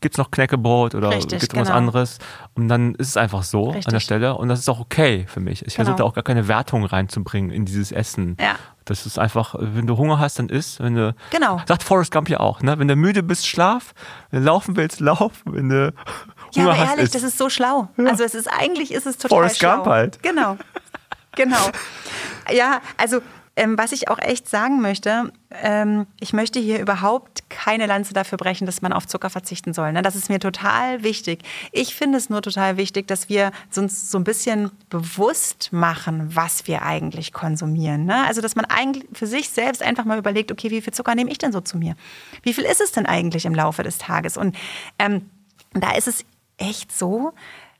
gibt es noch Knäckebrot oder gibt es genau. was anderes. Und dann ist es einfach so Richtig. an der Stelle. Und das ist auch okay für mich. Ich genau. versuche da auch gar keine Wertung reinzubringen in dieses Essen. Ja. Das ist einfach, wenn du Hunger hast, dann isst. Wenn du, genau. Sagt Forrest Gump ja auch, ne? Wenn du müde bist, schlaf. Wenn du laufen willst, lauf. Wenn du ja, aber ehrlich, ist. das ist so schlau. Ja. Also es ist eigentlich ist es total Forrest schlau. Gump halt. Genau. Genau. Ja, also ähm, was ich auch echt sagen möchte, ähm, ich möchte hier überhaupt keine Lanze dafür brechen, dass man auf Zucker verzichten soll. Ne? Das ist mir total wichtig. Ich finde es nur total wichtig, dass wir uns so ein bisschen bewusst machen, was wir eigentlich konsumieren. Ne? Also, dass man eigentlich für sich selbst einfach mal überlegt, okay, wie viel Zucker nehme ich denn so zu mir? Wie viel ist es denn eigentlich im Laufe des Tages? Und ähm, da ist es echt so,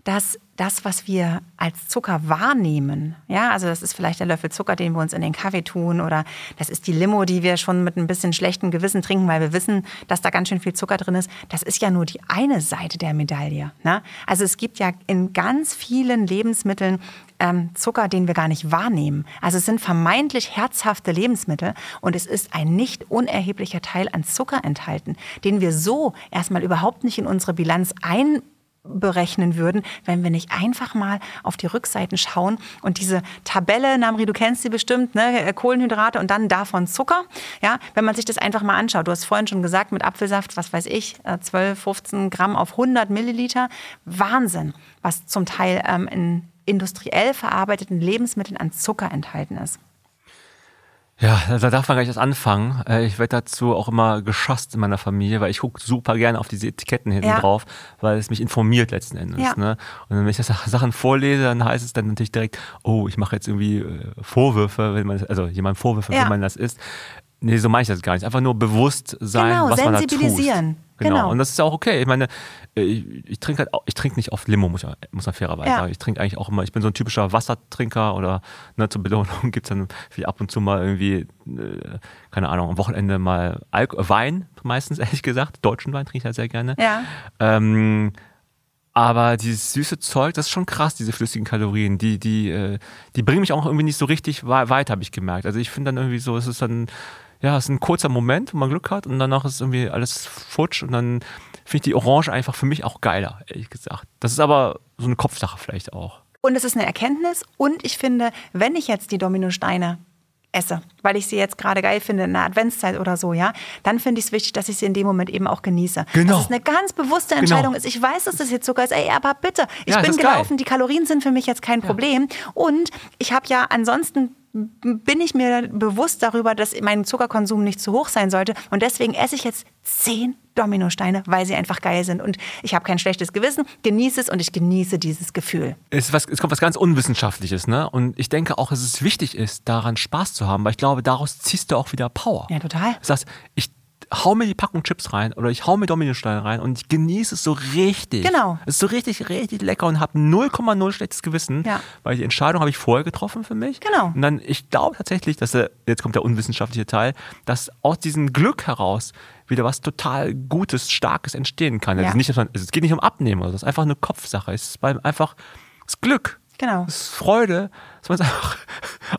dass das, was wir als Zucker wahrnehmen, ja, also das ist vielleicht der Löffel Zucker, den wir uns in den Kaffee tun, oder das ist die Limo, die wir schon mit ein bisschen schlechtem Gewissen trinken, weil wir wissen, dass da ganz schön viel Zucker drin ist. Das ist ja nur die eine Seite der Medaille. Ne? Also es gibt ja in ganz vielen Lebensmitteln ähm, Zucker, den wir gar nicht wahrnehmen. Also es sind vermeintlich herzhafte Lebensmittel und es ist ein nicht unerheblicher Teil an Zucker enthalten, den wir so erstmal überhaupt nicht in unsere Bilanz ein berechnen würden, wenn wir nicht einfach mal auf die Rückseiten schauen und diese Tabelle, Namri, du kennst sie bestimmt, ne? Kohlenhydrate und dann davon Zucker. Ja, wenn man sich das einfach mal anschaut, du hast vorhin schon gesagt, mit Apfelsaft, was weiß ich, 12, äh, 15 Gramm auf 100 Milliliter. Wahnsinn, was zum Teil ähm, in industriell verarbeiteten Lebensmitteln an Zucker enthalten ist. Ja, da darf man gar nicht erst anfangen. Äh, ich werde dazu auch immer geschasst in meiner Familie, weil ich gucke super gerne auf diese Etiketten hinten ja. drauf, weil es mich informiert letzten Endes. Ja. Ne? Und wenn ich das Sachen vorlese, dann heißt es dann natürlich direkt, oh, ich mache jetzt irgendwie äh, Vorwürfe, wenn man, also jemand Vorwürfe, ja. wenn man das isst. Nee, so meine ich das gar nicht. Einfach nur bewusst sein, genau, was man da tut. Sensibilisieren. Genau. genau. Und das ist auch okay. Ich meine, äh, ich, ich trinke halt auch, ich trinke nicht oft Limo, muss, ich, muss man fairerweise ja. sagen. Ich trinke eigentlich auch immer, ich bin so ein typischer Wassertrinker oder ne, zur Belohnung gibt es dann wie ab und zu mal irgendwie, äh, keine Ahnung, am Wochenende mal Alk Wein, meistens ehrlich gesagt. Deutschen Wein trinke ich halt sehr gerne. Ja. Ähm, aber dieses süße Zeug, das ist schon krass, diese flüssigen Kalorien. Die, die, äh, die bringen mich auch irgendwie nicht so richtig weit, habe ich gemerkt. Also ich finde dann irgendwie so, es ist dann ja, es ist ein kurzer Moment, wo man Glück hat und danach ist irgendwie alles futsch und dann finde ich die Orange einfach für mich auch geiler, ehrlich gesagt. Das ist aber so eine Kopfsache vielleicht auch. Und es ist eine Erkenntnis und ich finde, wenn ich jetzt die Dominosteine esse, weil ich sie jetzt gerade geil finde in der Adventszeit oder so, ja, dann finde ich es wichtig, dass ich sie in dem Moment eben auch genieße. Genau. Dass es eine ganz bewusste genau. Entscheidung genau. ist. Ich weiß, dass das jetzt Zucker ist, ey, aber bitte, ich ja, bin gelaufen, geil. die Kalorien sind für mich jetzt kein Problem ja. und ich habe ja ansonsten bin ich mir bewusst darüber, dass mein Zuckerkonsum nicht zu hoch sein sollte. Und deswegen esse ich jetzt zehn Dominosteine, weil sie einfach geil sind. Und ich habe kein schlechtes Gewissen, genieße es und ich genieße dieses Gefühl. Es, was, es kommt was ganz Unwissenschaftliches, ne? Und ich denke auch, dass es wichtig ist, daran Spaß zu haben, weil ich glaube, daraus ziehst du auch wieder Power. Ja, total. Das heißt, ich hau mir die Packung Chips rein oder ich hau mir Dominosteine rein und ich genieße es so richtig. Genau. Es ist so richtig, richtig lecker und habe 0,0 schlechtes Gewissen, ja. weil die Entscheidung habe ich vorher getroffen für mich. Genau. Und dann, ich glaube tatsächlich, dass der, jetzt kommt der unwissenschaftliche Teil, dass aus diesem Glück heraus wieder was total Gutes, Starkes entstehen kann. Ja. Also nicht, man, es geht nicht um Abnehmen, es ist einfach eine Kopfsache. Es ist einfach das Glück. Genau. Es ist Freude, dass man es einfach,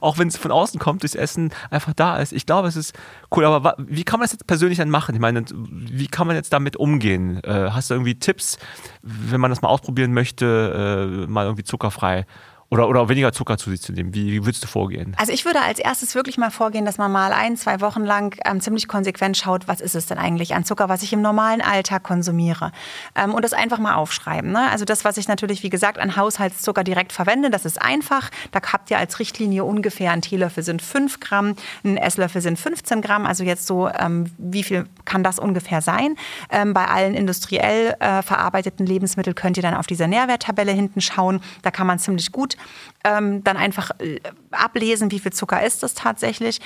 auch wenn es von außen kommt, durchs Essen einfach da ist. Ich glaube, es ist cool. Aber wie kann man das jetzt persönlich dann machen? Ich meine, wie kann man jetzt damit umgehen? Äh, hast du irgendwie Tipps, wenn man das mal ausprobieren möchte, äh, mal irgendwie zuckerfrei oder, oder weniger Zucker zu sich zu nehmen? Wie, wie würdest du vorgehen? Also ich würde als erstes wirklich mal vorgehen, dass man mal ein, zwei Wochen lang ähm, ziemlich konsequent schaut, was ist es denn eigentlich an Zucker, was ich im normalen Alltag konsumiere. Ähm, und das einfach mal aufschreiben. Ne? Also das, was ich natürlich, wie gesagt, an Haushaltszucker direkt verwende, das ist einfach. Da habt ihr als Richtlinie ungefähr ein Teelöffel sind 5 Gramm, ein Esslöffel sind 15 Gramm. Also jetzt so, ähm, wie viel kann das ungefähr sein? Ähm, bei allen industriell äh, verarbeiteten Lebensmitteln könnt ihr dann auf diese Nährwerttabelle hinten schauen. Da kann man ziemlich gut ähm, dann einfach äh, ablesen, wie viel Zucker ist es tatsächlich.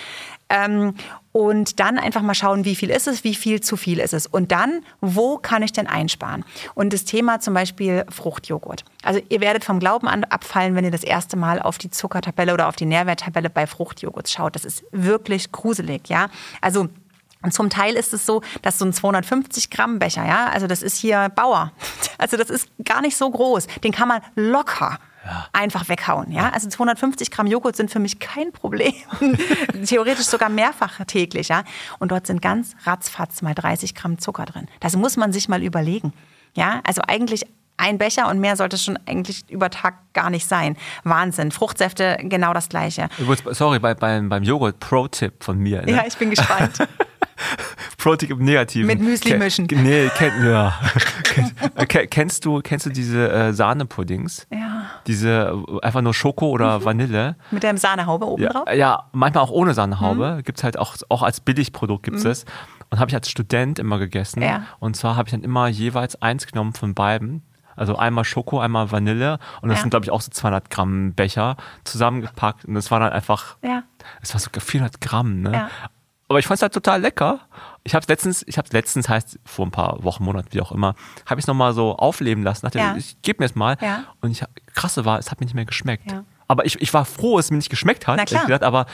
Ähm, und dann einfach mal schauen, wie viel ist es, wie viel zu viel ist es. Und dann, wo kann ich denn einsparen? Und das Thema zum Beispiel Fruchtjoghurt. Also ihr werdet vom Glauben an abfallen, wenn ihr das erste Mal auf die Zuckertabelle oder auf die Nährwerttabelle bei Fruchtjoghurt schaut. Das ist wirklich gruselig, ja. Also und zum Teil ist es so, dass so ein 250 Gramm Becher, ja, also das ist hier Bauer. Also das ist gar nicht so groß. Den kann man locker Ja. Einfach weghauen. Ja? Also 250 Gramm Joghurt sind für mich kein Problem. Theoretisch sogar mehrfach täglich. Ja? Und dort sind ganz ratzfatz mal 30 Gramm Zucker drin. Das muss man sich mal überlegen. Ja? Also eigentlich ein Becher und mehr sollte es schon eigentlich über Tag gar nicht sein. Wahnsinn. Fruchtsäfte genau das gleiche. Sorry, bei, beim, beim Joghurt Pro-Tipp von mir. Ne? Ja, ich bin gespannt. Pro-Tipp im Negativen. Mit Müsli Ken, mischen. Nee, kenn, ja. kennst, du, kennst du diese äh, Sahnepuddings? Ja. Diese äh, einfach nur Schoko oder mhm. Vanille. Mit der Sahnehaube oben ja, drauf? Ja, manchmal auch ohne Sahnehaube. Mhm. Gibt es halt auch, auch als Billigprodukt gibt es mhm. Und habe ich als Student immer gegessen. Ja. Und zwar habe ich dann immer jeweils eins genommen von beiden also einmal Schoko, einmal Vanille und das ja. sind, glaube ich, auch so 200 Gramm Becher zusammengepackt. Und das war dann einfach, ja. es war sogar 400 Gramm, ne? Ja. Aber ich fand es halt total lecker. Ich habe es letztens, ich habe letztens, heißt vor ein paar Wochen, Monaten, wie auch immer, habe ich es nochmal so aufleben lassen. Dachte, ja. ich gebe mir es mal. Ja. Und ich, krasse war, es hat mir nicht mehr geschmeckt. Ja. Aber ich, ich war froh, dass es mir nicht geschmeckt hat. Na klar. Gedacht, aber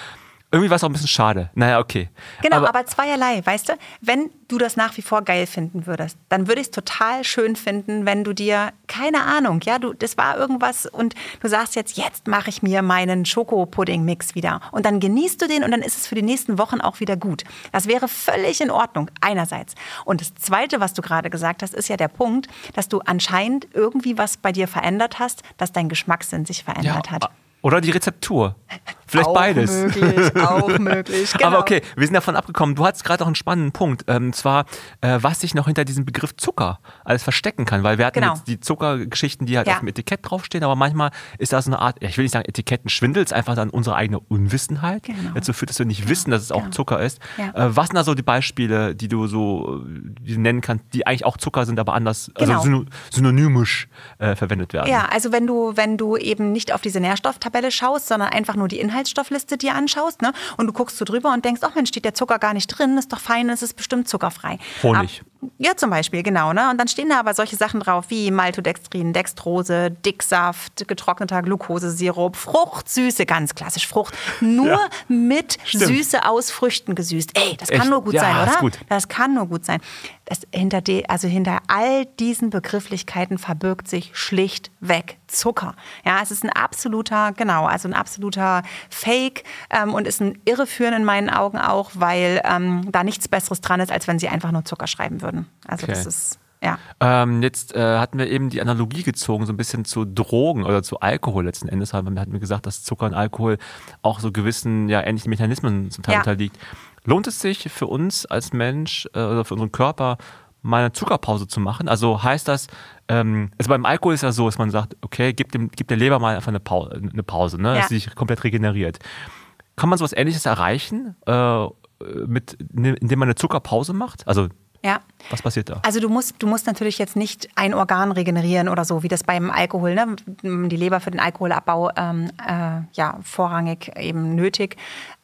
irgendwie war es auch ein bisschen schade. Naja, okay. Genau, aber, aber, zweierlei, weißt du? Wenn du das nach wie vor geil finden würdest, dann würde ich es total schön finden, wenn du dir, keine Ahnung, ja, du, das war irgendwas und du sagst jetzt, jetzt mache ich mir meinen Schokopudding-Mix wieder. Und dann genießt du den und dann ist es für die nächsten Wochen auch wieder gut. Das wäre völlig in Ordnung, einerseits. Und das Zweite, was du gerade gesagt hast, ist ja der Punkt, dass du anscheinend irgendwie was bei dir verändert hast, dass dein Geschmackssinn sich verändert ja, hat. Oder die Rezeptur. Vielleicht auch beides. Möglich, auch möglich. Genau. Aber okay, wir sind davon abgekommen. Du hattest gerade auch einen spannenden Punkt. Ähm, und zwar, äh, was sich noch hinter diesem Begriff Zucker alles verstecken kann. Weil wir hatten genau. jetzt die Zuckergeschichten, die halt ja. auf dem Etikett draufstehen, aber manchmal ist da so eine Art, ich will nicht sagen Etikettenschwindel, ist einfach dann unsere eigene Unwissenheit. Genau. Dazu führt, dass wir nicht ja. wissen, dass es auch genau. Zucker ist. Ja. Äh, was sind da so die Beispiele, die du so die nennen kannst, die eigentlich auch Zucker sind, aber anders, also genau. synonymisch äh, verwendet werden? Ja, also wenn du, wenn du eben nicht auf diese Nährstofftabelle Tabelle schaust, sondern einfach nur die Inhaltsstoffliste dir anschaust, ne? Und du guckst so drüber und denkst, ach Mensch, steht der Zucker gar nicht drin, ist doch fein, ist es bestimmt zuckerfrei. Honig. Ab, ja, zum Beispiel, genau. Ne? Und dann stehen da aber solche Sachen drauf wie Maltodextrin, Dextrose, Dicksaft, getrockneter Glukosesirup, Fruchtsüße, ganz klassisch Frucht. Nur ja, mit stimmt. Süße aus Früchten gesüßt. Ey, das kann Echt? nur gut ja, sein, oder? Gut. Das kann nur gut sein. Das, hinter, de, also hinter all diesen Begrifflichkeiten verbirgt sich schlichtweg Zucker. Ja, es ist ein absoluter, genau, also ein absoluter Fake ähm, und ist ein Irreführen in meinen Augen auch, weil ähm, da nichts Besseres dran ist, als wenn sie einfach nur Zucker schreiben würden. Also okay. das ist ja. Ähm, jetzt äh, hatten wir eben die Analogie gezogen, so ein bisschen zu Drogen oder zu Alkohol letzten Endes. Man hat mir gesagt, dass Zucker und Alkohol auch so gewissen, ja, ähnlichen Mechanismen zum Teil ja. unterliegt. Lohnt es sich für uns als Mensch äh, oder für unseren Körper, mal eine Zuckerpause zu machen? Also heißt das, ähm, also beim Alkohol ist ja so, dass man sagt, okay, gib, dem, gib der Leber mal einfach eine Pause, eine Pause ne, ja. dass sie sich komplett regeneriert. Kann man sowas ähnliches erreichen, äh, mit, indem man eine Zuckerpause macht? Also ja. Was passiert da? Also du musst, du musst natürlich jetzt nicht ein Organ regenerieren oder so, wie das beim Alkohol, ne? die Leber für den Alkoholabbau ähm, äh, ja, vorrangig eben nötig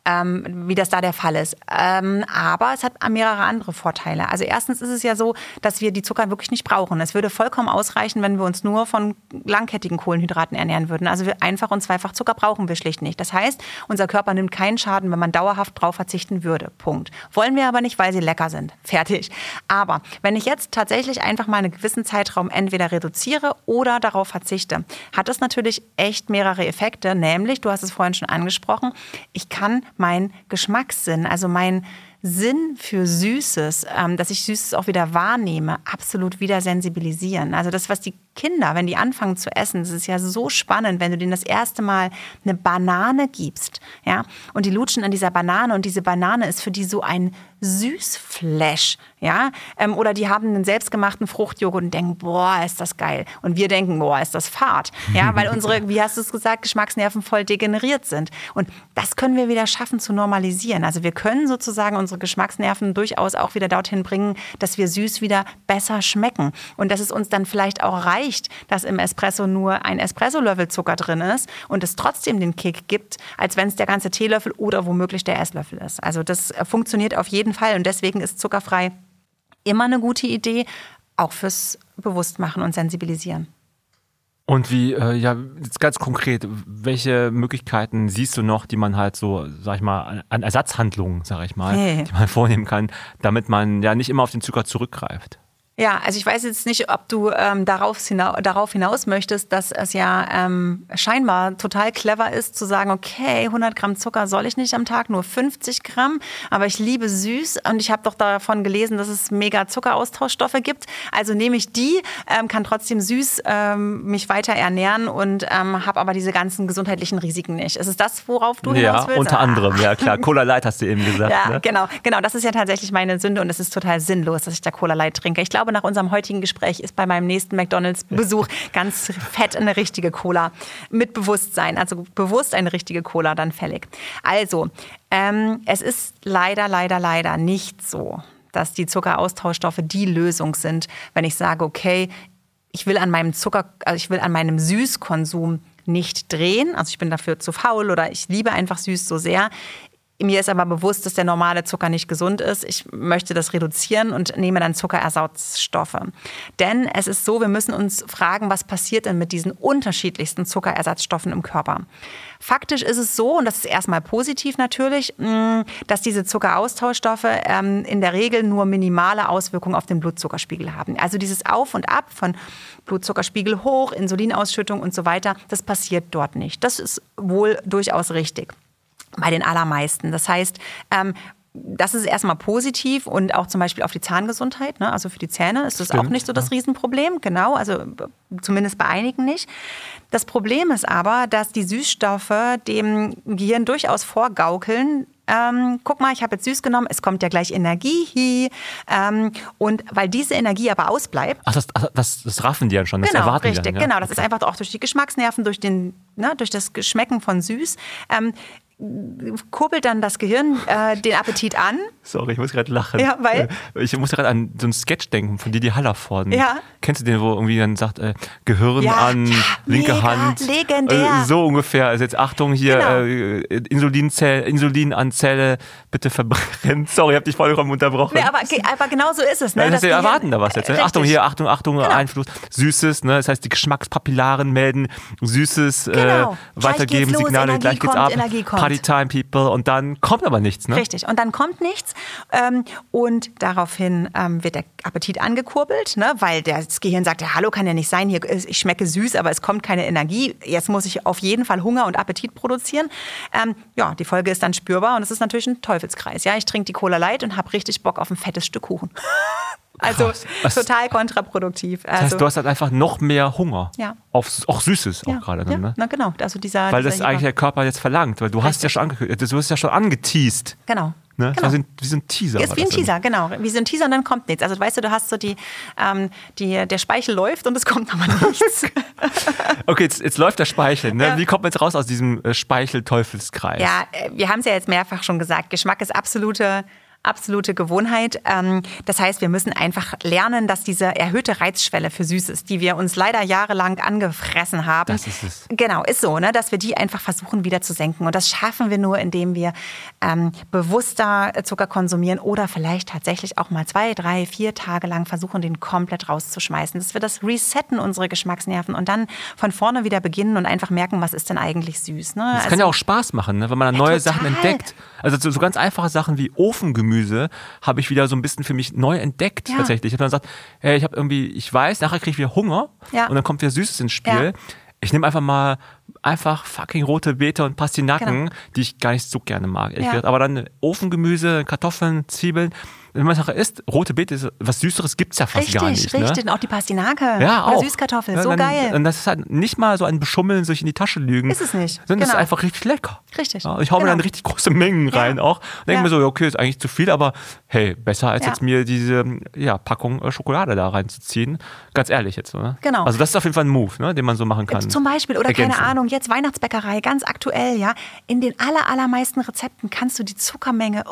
ähm, wie das da der Fall ist. Ähm, aber es hat mehrere andere Vorteile. Also erstens ist es ja so, dass wir die Zucker wirklich nicht brauchen. Es würde vollkommen ausreichen, wenn wir uns nur von langkettigen Kohlenhydraten ernähren würden. Also einfach und zweifach Zucker brauchen wir schlicht nicht. Das heißt, unser Körper nimmt keinen Schaden, wenn man dauerhaft drauf verzichten würde. Punkt. Wollen wir aber nicht, weil sie lecker sind. Fertig. Aber wenn ich jetzt tatsächlich einfach mal einen gewissen Zeitraum entweder reduziere oder darauf verzichte, hat das natürlich echt mehrere Effekte. Nämlich, du hast es vorhin schon angesprochen, ich kann mein Geschmackssinn, also mein Sinn für Süßes, ähm, dass ich Süßes auch wieder wahrnehme, absolut wieder sensibilisieren. Also das, was die Kinder, wenn die anfangen zu essen, das ist ja so spannend, wenn du denen das erste Mal eine Banane gibst, ja, und die lutschen an dieser Banane und diese Banane ist für die so ein Süßflash, ja, ähm, oder die haben einen selbstgemachten Fruchtjoghurt und denken, boah, ist das geil. Und wir denken, boah, ist das Fahrt, ja, weil unsere, wie hast du es gesagt, Geschmacksnerven voll degeneriert sind. Und das können wir wieder schaffen zu normalisieren. Also wir können sozusagen unsere Geschmacksnerven durchaus auch wieder dorthin bringen, dass wir süß wieder besser schmecken und dass es uns dann vielleicht auch reicht, reicht, dass im Espresso nur ein Espresso-Löffel Zucker drin ist und es trotzdem den Kick gibt, als wenn es der ganze Teelöffel oder womöglich der Esslöffel ist. Also das äh, funktioniert auf jeden Fall und deswegen ist zuckerfrei immer eine gute Idee, auch fürs Bewusstmachen und Sensibilisieren. Und wie, äh, ja, jetzt ganz konkret, welche Möglichkeiten siehst du noch, die man halt so, sag ich mal, an Ersatzhandlungen, sag ich mal, hey. die man vornehmen kann, damit man ja nicht immer auf den Zucker zurückgreift? Ja, also ich weiß jetzt nicht, ob du ähm, darauf, hinaus, darauf hinaus möchtest, dass es ja ähm, scheinbar total clever ist, zu sagen, okay, 100 Gramm Zucker soll ich nicht am Tag, nur 50 Gramm, aber ich liebe süß und ich habe doch davon gelesen, dass es mega Zuckeraustauschstoffe gibt. Also nehme ich die, ähm, kann trotzdem süß ähm, mich weiter ernähren und ähm, habe aber diese ganzen gesundheitlichen Risiken nicht. Ist es das, worauf du hinaus willst? Ja, unter anderem, ja klar. Cola Light hast du eben gesagt. Ja, ne? genau, genau. Das ist ja tatsächlich meine Sünde und es ist total sinnlos, dass ich da Cola Light trinke. Ich glaube, glaube, nach unserem heutigen Gespräch ist bei meinem nächsten McDonalds-Besuch ganz fett eine richtige Cola mit Bewusstsein, also bewusst eine richtige Cola dann fällig. Also, ähm, es ist leider, leider, leider nicht so, dass die Zuckeraustauschstoffe die Lösung sind, wenn ich sage, okay, ich will an meinem Zucker, also ich will an meinem Süßkonsum nicht drehen. Also ich bin dafür zu faul oder ich liebe einfach süß so sehr. Mir ist aber bewusst, dass der normale Zucker nicht gesund ist. Ich möchte das reduzieren und nehme dann Zuckerersatzstoffe. Denn es ist so, wir müssen uns fragen, was passiert denn mit diesen unterschiedlichsten Zuckerersatzstoffen im Körper. Faktisch ist es so, und das ist erstmal positiv natürlich, mm, dass diese Zuckeraustauschstoffe ähm, in der Regel nur minimale Auswirkungen auf den Blutzuckerspiegel haben. Also dieses Auf und Ab von Blutzuckerspiegel hoch, Insulinausschüttung und so weiter, das passiert dort nicht. Das ist wohl durchaus richtig bei den allermeisten. Das heißt, ähm, das ist erstmal positiv und auch zum Beispiel auf die Zahngesundheit. Ne? Also für die Zähne ist das Stimmt, auch nicht so das Riesenproblem. Genau, also zumindest bei einigen nicht. Das Problem ist aber, dass die Süßstoffe dem Gehirn durchaus vorgaukeln, ähm, guck mal, ich habe jetzt süß genommen, es kommt ja gleich Energie. Ähm, und weil diese Energie aber ausbleibt. Ach, das, das, das raffen die ja schon, das genau, erwarten richtig, die dann, ja? Genau, das ist einfach auch durch die Geschmacksnerven, durch, den, ne, durch das Geschmecken von süß. Ähm, kurbelt dann das Gehirn äh, den Appetit an. Sorry, ich muss gerade lachen. Ja, weil? Äh, ich muss gerade an so einen Sketch denken von Didi Hallervorden. Ja. Kennst du den, wo irgendwie dann sagt, äh, Gehirn ja, an, ja, linke mega, Hand. Legendär. Äh, so ungefähr. Also jetzt Achtung hier, genau. äh, Insulinzell, Insulin an Zelle, bitte verbrennen. Sorry, ich habe dich vollkommen unterbrochen. Nee, aber, aber genau so ist es. Ne? Ja, das erwarten da was jetzt. Ne? Achtung hier, Achtung, Achtung, genau. Einfluss. Süßes, ne? das heißt die Geschmackspapillaren melden, Süßes äh, genau. weitergeben, Signale, gleich geht's ab. Partytime People und dann kommt aber nichts. Ne? Richtig, und dann kommt nichts ähm, und daraufhin ähm, wird der Appetit angekurbelt, ne? weil das Gehirn sagt, ja, hallo, kann ja nicht sein, hier, ich schmecke süß, aber es kommt keine Energie, jetzt muss ich auf jeden Fall Hunger und Appetit produzieren. Ähm, ja, die Folge ist dann spürbar und es ist natürlich ein Teufelskreis. Ja, ich trinke die Cola Light und habe richtig Bock auf ein fettes Stück Kuchen. Also Was? total kontraproduktiv. Also, das heißt, du hast halt einfach noch mehr Hunger. Ja. Auf auch Süßes auch gerade dann, ja. ne? Na genau. Also dieser, weil dieser das eigentlich der Körper jetzt verlangt, weil du Richtig. hast ja schon angekündigt, du hast ja schon angeteased. Genau. Ne? Genau. Also wie so ein Teaser. Ist wie ein Teaser, genau. Wie so ein Teaser und dann kommt nichts. Also weißt du, du hast so die, ähm, die der Speichel läuft und es kommt aber nichts. okay, jetzt, jetzt läuft der Speichel. Ne? Ja. Wie kommt man jetzt raus aus diesem äh, Speichel-Teufelskreis? Ja, äh, wir haben es ja jetzt mehrfach schon gesagt. Geschmack ist absolute absolute Gewohnheit. Ähm, das heißt, wir müssen einfach lernen, dass diese erhöhte Reizschwelle für Süßes, die wir uns leider jahrelang angefressen haben, das ist es. genau, ist so, ne, dass wir die einfach versuchen wieder zu senken. Und das schaffen wir nur, indem wir ähm, bewusster Zucker konsumieren oder vielleicht tatsächlich auch mal zwei, drei, vier Tage lang versuchen, den komplett rauszuschmeißen. Dass wir das resetten, unsere Geschmacksnerven und dann von vorne wieder beginnen und einfach merken, was ist denn eigentlich süß. Ne? Das also, kann ja auch Spaß machen, ne? wenn man dann ja, neue total. Sachen entdeckt. Also so, so ganz einfache Sachen wie Ofengemüse Gemüse habe ich wieder so ein bisschen für mich neu entdeckt ja. tatsächlich. Ich habe dann gesagt, hey, ich habe irgendwie, ich weiß, nachher kriege ich wieder Hunger ja. und dann kommt wieder Süßes ins Spiel. Ja. Ich nehme einfach mal einfach fucking rote Beete und Pastinaken, genau. die ich gar nicht so gerne mag. Aber dann Ofengemüse, Kartoffeln, Zwiebeln wenn man Sache isst, rote Beete, was Süßeres gibt es ja fast richtig, gar nicht. Richtig, richtig. Ne? Und auch die Pastinake. Ja, auch. Süßkartoffel, ja, so dann, geil. Und das ist halt nicht mal so ein Beschummeln, sich in die Tasche lügen. Ist es nicht. Sondern genau. ist einfach richtig lecker. Richtig. Ja, ich hau genau. mir dann richtig große Mengen rein ja. auch. Und denke mir so, okay, ist eigentlich zu viel, aber hey, besser als jetzt mir diese ja, Packung äh, Schokolade da reinzuziehen. Ganz ehrlich jetzt. Ne? Genau. Also das ist auf jeden Fall ein Move, ne, den man so machen kann. Zum Beispiel, oder Ergänzen. keine Ahnung, jetzt Weihnachtsbäckerei, ganz aktuell, ja. In den aller, allermeisten Rezepten kannst du die Zuckermenge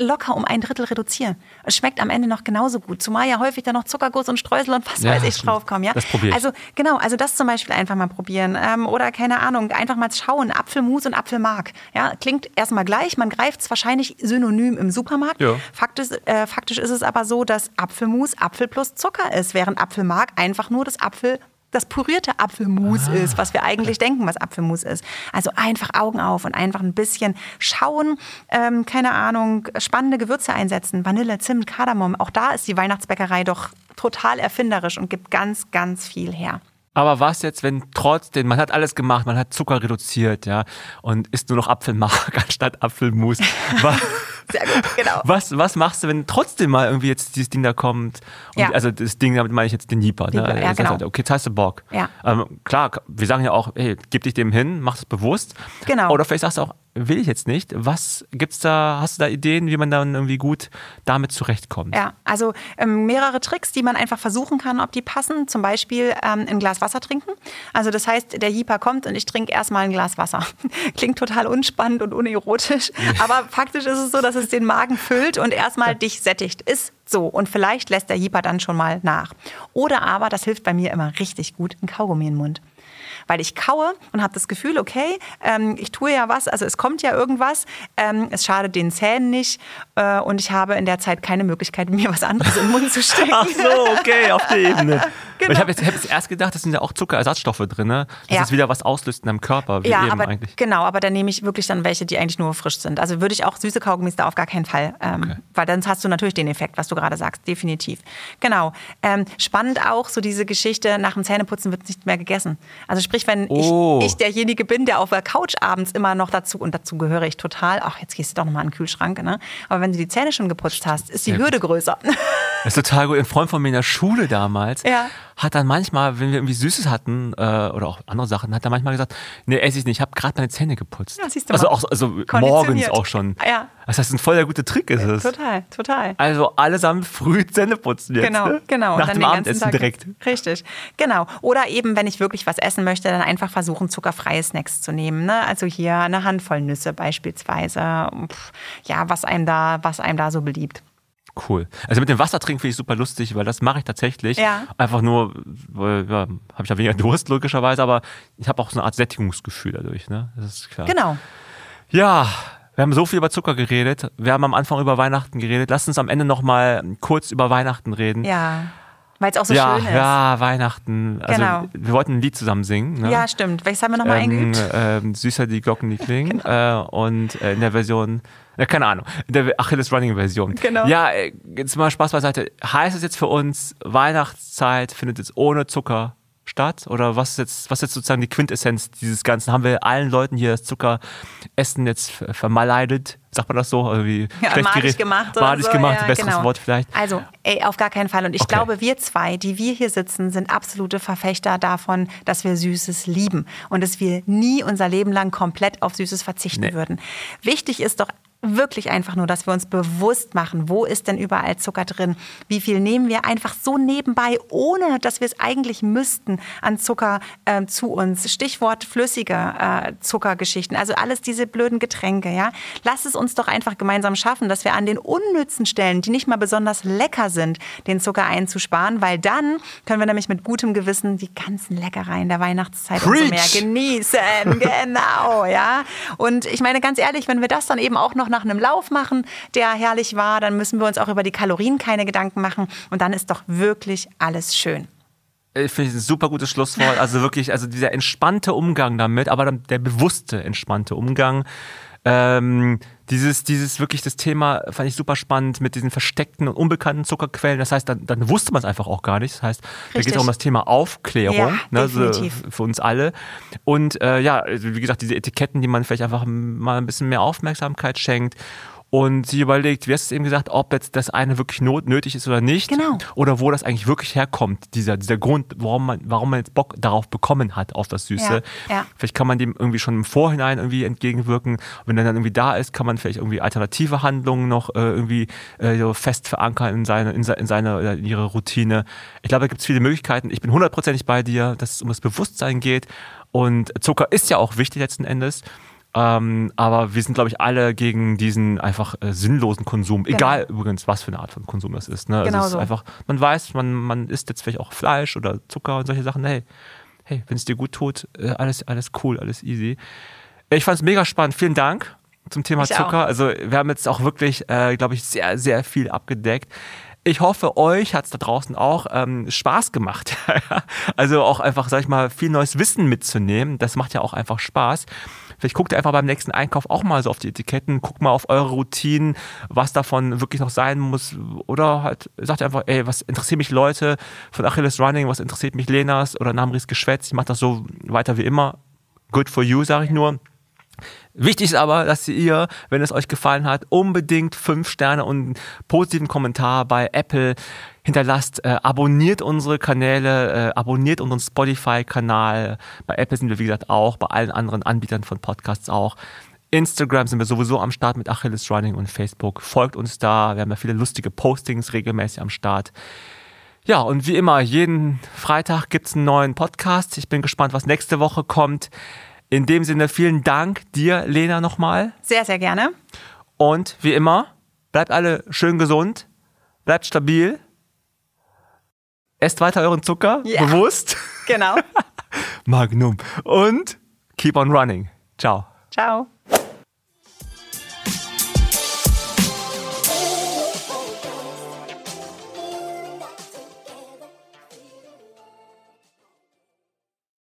locker um ein Drittel reduzieren. Es schmeckt am Ende noch genauso gut. Zumal ja häufig dann noch Zuckerguss und Streusel und was ja, weiß ich draufkommen. Ja? Das probiere ich. Also genau, also das zum Beispiel einfach mal probieren. Ähm, oder keine Ahnung, einfach mal schauen. Apfelmus und Apfelmark. Ja, klingt erstmal gleich. Man greift es wahrscheinlich synonym im Supermarkt. Ja. Faktisch, äh, faktisch ist es aber so, dass Apfelmus Apfel plus Zucker ist, während Apfelmark einfach nur das Apfel das pürierte Apfelmus ah. ist, was wir eigentlich denken, was Apfelmus ist. Also einfach Augen auf und einfach ein bisschen schauen, ähm, keine Ahnung, spannende Gewürze einsetzen, Vanille, Zimt, Kardamom. Auch da ist die Weihnachtsbäckerei doch total erfinderisch und gibt ganz, ganz viel her. Aber was jetzt, wenn trotzdem, man hat alles gemacht, man hat Zucker reduziert, ja, und isst nur noch Apfelmark anstatt Apfelmus. Was, Sehr gut, genau. Was, was machst du, wenn trotzdem mal irgendwie jetzt dieses Ding da kommt? ja. Also das Ding, damit meine ich jetzt den Jeeper. Ne? Ja, genau. Halt, okay, jetzt hast du Bock. Ja. Ähm, klar, wir sagen ja auch, hey, gib dich dem hin, mach das bewusst. Genau. Oder vielleicht sagst du auch, will ich jetzt nicht. Was gibt's da, hast du da Ideen, wie man dann irgendwie gut damit zurechtkommt? Ja, also ähm, mehrere Tricks, die man einfach versuchen kann, ob die passen. Zum Beispiel ähm, ein Glas Wasser trinken. Also das heißt, der Jeeper kommt und ich trinke erstmal ein Glas Wasser. Klingt total unspannend und unerotisch, aber faktisch ist es so, dass es den Magen füllt und erstmal dich sättigt. Ist so, und vielleicht lässt der Jeeper dann schon mal nach. Oder aber, das hilft bei mir immer richtig gut, ein Kaugummi im Mund weil ich kaue und habe das Gefühl, okay, ähm, ich tue ja was, also es kommt ja irgendwas, ähm, es schadet den Zähnen nicht äh, und ich habe in der Zeit keine Möglichkeit, mir was anderes in den Mund zu stecken. Ach so, okay, auf der Ebene. Genau. Ich habe jetzt, hab jetzt, erst gedacht, das sind ja auch Zuckerersatzstoffe drin, ne? dass ja. es wieder was auslöst in deinem Körper. ja, aber, eigentlich. genau, aber dann nehme ich wirklich dann welche, die eigentlich nur frisch sind. Also würde ich auch süße Kaugummis da auf gar keinen Fall, ähm, okay. weil dann hast du natürlich den Effekt, was du gerade sagst, definitiv. Genau. Ähm, spannend auch so diese Geschichte, nach dem Zähneputzen wird nicht mehr gegessen. Also sprich, wenn oh. ich, ich, derjenige bin, der auf der Couch abends immer noch dazu, und dazu gehöre ich total, ach, jetzt gehst du doch nochmal in den Kühlschrank, ne? aber wenn du die Zähne schon geputzt hast, ist die Hürde größer. Das ist total gut. Ein Freund von mir in der Schule damals ja. hat dann manchmal, wenn wir irgendwie Süßes hatten äh, oder auch andere Sachen, hat er manchmal gesagt, nee, esse ich nicht, ich habe gerade meine Zähne geputzt. Ja, siehst du also mal. auch also morgens auch schon. Ja. Das heißt, ein voll der gute Trick ist es. Total, total. Also allesamt früh Zähne putzen jetzt. Genau, ne? genau. Nach dem Abendessen Tag, direkt. Richtig, genau. Oder eben, wenn ich wirklich was essen möchte, dann einfach versuchen, zuckerfreie Snacks zu nehmen. Ne? Also hier eine Handvoll Nüsse beispielsweise. Ja, was einem da, was einem da so beliebt. Cool. Also mit dem Wasser trinken finde ich super lustig, weil das mache ich tatsächlich. Ja. Einfach nur, weil, ja, habe ich ja weniger Durst logischerweise, aber ich habe auch so eine Art Sättigungsgefühl dadurch. Ne? Das ist klar. Genau. Ja, wir haben so viel über Zucker geredet. Wir haben am Anfang über Weihnachten geredet. Lass uns am Ende noch mal kurz über Weihnachten reden. Ja. Weil es auch so ja, schön ist. Ja, Weihnachten. Also genau. wir wollten ein Lied zusammen singen. Ne? Ja, stimmt. Welches haben wir nochmal ähm, eingeübt? Ähm, Süßer die Glocken, die klingen. genau. äh, und äh, in der Version, ja, keine Ahnung, in der Achilles Running Version. Genau. Ja, äh, jetzt mal Spaß beiseite. Heißt es jetzt für uns, Weihnachtszeit findet jetzt ohne Zucker statt? Oder was ist jetzt, was ist jetzt sozusagen die Quintessenz dieses Ganzen? Haben wir allen Leuten hier das Zuckeressen jetzt vermaleidet? Sagt man das so? Irgendwie ja, schlecht madig gemacht oder madig so. gemacht, ja, besseres genau. Wort vielleicht. Also, ey, auf gar keinen Fall. Und ich okay. glaube, wir zwei, die wir hier sitzen, sind absolute Verfechter davon, dass wir Süßes lieben und dass wir nie unser Leben lang komplett auf Süßes verzichten nee. würden. Wichtig ist doch wirklich einfach nur, dass wir uns bewusst machen, wo ist denn überall Zucker drin? Wie viel nehmen wir einfach so nebenbei, ohne dass wir es eigentlich müssten, an Zucker äh, zu uns? Stichwort flüssige äh, Zuckergeschichten, also alles diese blöden Getränke, ja. Lass es uns doch einfach gemeinsam schaffen, dass wir an den unnützen Stellen, die nicht mal besonders lecker sind, den Zucker einzusparen, weil dann können wir nämlich mit gutem Gewissen die ganzen Leckereien der Weihnachtszeit Preach. und so mehr genießen. genau, ja. Und ich meine ganz ehrlich, wenn wir das dann eben auch noch noch nach einem Lauf machen, der herrlich war, dann müssen wir uns auch über die Kalorien keine Gedanken machen und dann ist doch wirklich alles schön. Ich finde ein super gutes Schlusswort. Also wirklich, also dieser entspannte Umgang damit, aber der bewusste entspannte Umgang. Ähm, dieses, dieses wirklich das Thema fand ich super spannend mit diesen versteckten und unbekannten Zuckerquellen. Das heißt, dann, dann wusste man es einfach auch gar nicht. Das heißt, Richtig. da geht es auch um das Thema Aufklärung ja, ne, also für uns alle. Und äh, ja, also wie gesagt, diese Etiketten, die man vielleicht einfach mal ein bisschen mehr Aufmerksamkeit schenkt und sie überlegt, wie hast du eben gesagt, ob jetzt das eine wirklich not nötig ist oder nicht. Genau. Oder wo das eigentlich wirklich herkommt, dieser, dieser Grund, warum man, warum man jetzt Bock darauf bekommen hat, auf das Süße. Ja, ja. Vielleicht kann man dem irgendwie schon im Vorhinein irgendwie entgegenwirken. wenn er dann irgendwie da ist, kann man vielleicht irgendwie alternative Handlungen noch äh, irgendwie äh, so fest verankern in seine, in, seine, in seine, in ihre Routine. Ich glaube, da gibt es viele Möglichkeiten. Ich bin hundertprozentig bei dir, dass es um das Bewusstsein geht. Und Zucker ist ja auch wichtig letzten Endes. Ähm, aber wir sind, glaube ich, alle gegen diesen einfach äh, sinnlosen Konsum. Genau. Egal übrigens, was für eine Art von Konsum das ist. Ne? Also genau also es so. ist einfach, man weiß, man, man isst jetzt vielleicht auch Fleisch oder Zucker und solche Sachen. Hey, hey, wenn es dir gut tut, äh, alles, alles cool, alles easy. Ich fand es mega spannend. Vielen Dank zum Thema ich Zucker. Auch. Also wir haben jetzt auch wirklich, äh, glaube ich, sehr, sehr viel abgedeckt. Ich hoffe, euch hat es da draußen auch ähm, Spaß gemacht. also auch einfach, sag ich mal, viel neues Wissen mitzunehmen. Das macht ja auch einfach Spaß. Vielleicht guckt ihr einfach beim nächsten Einkauf auch mal so auf die Etiketten, guckt mal auf eure Routinen, was davon wirklich noch sein muss. Oder halt sagt einfach, ey, was interessiert mich Leute von Achilles Running, was interessiert mich Lenas oder Namris Geschwätz. Ich mache das so weiter wie immer. Good for you, sage ich nur. Wichtig ist aber, dass ihr, wenn es euch gefallen hat, unbedingt fünf Sterne und einen positiven Kommentar bei Apple hinterlasst. Äh, abonniert unsere Kanäle, äh, abonniert unseren Spotify-Kanal. Bei Apple sind wir, wie gesagt, auch, bei allen anderen Anbietern von Podcasts auch. Instagram sind wir sowieso am Start mit Achilles Running und Facebook. Folgt uns da. Wir haben ja viele lustige Postings regelmäßig am Start. Ja, und wie immer, jeden Freitag gibt es einen neuen Podcast. Ich bin gespannt, was nächste Woche kommt. In dem Sinne, vielen Dank dir, Lena, nochmal. Sehr, sehr gerne. Und wie immer, bleibt alle schön gesund, bleibt stabil, esst weiter euren Zucker, ja. bewusst. Genau. Magnum. Und keep on running. Ciao. Ciao.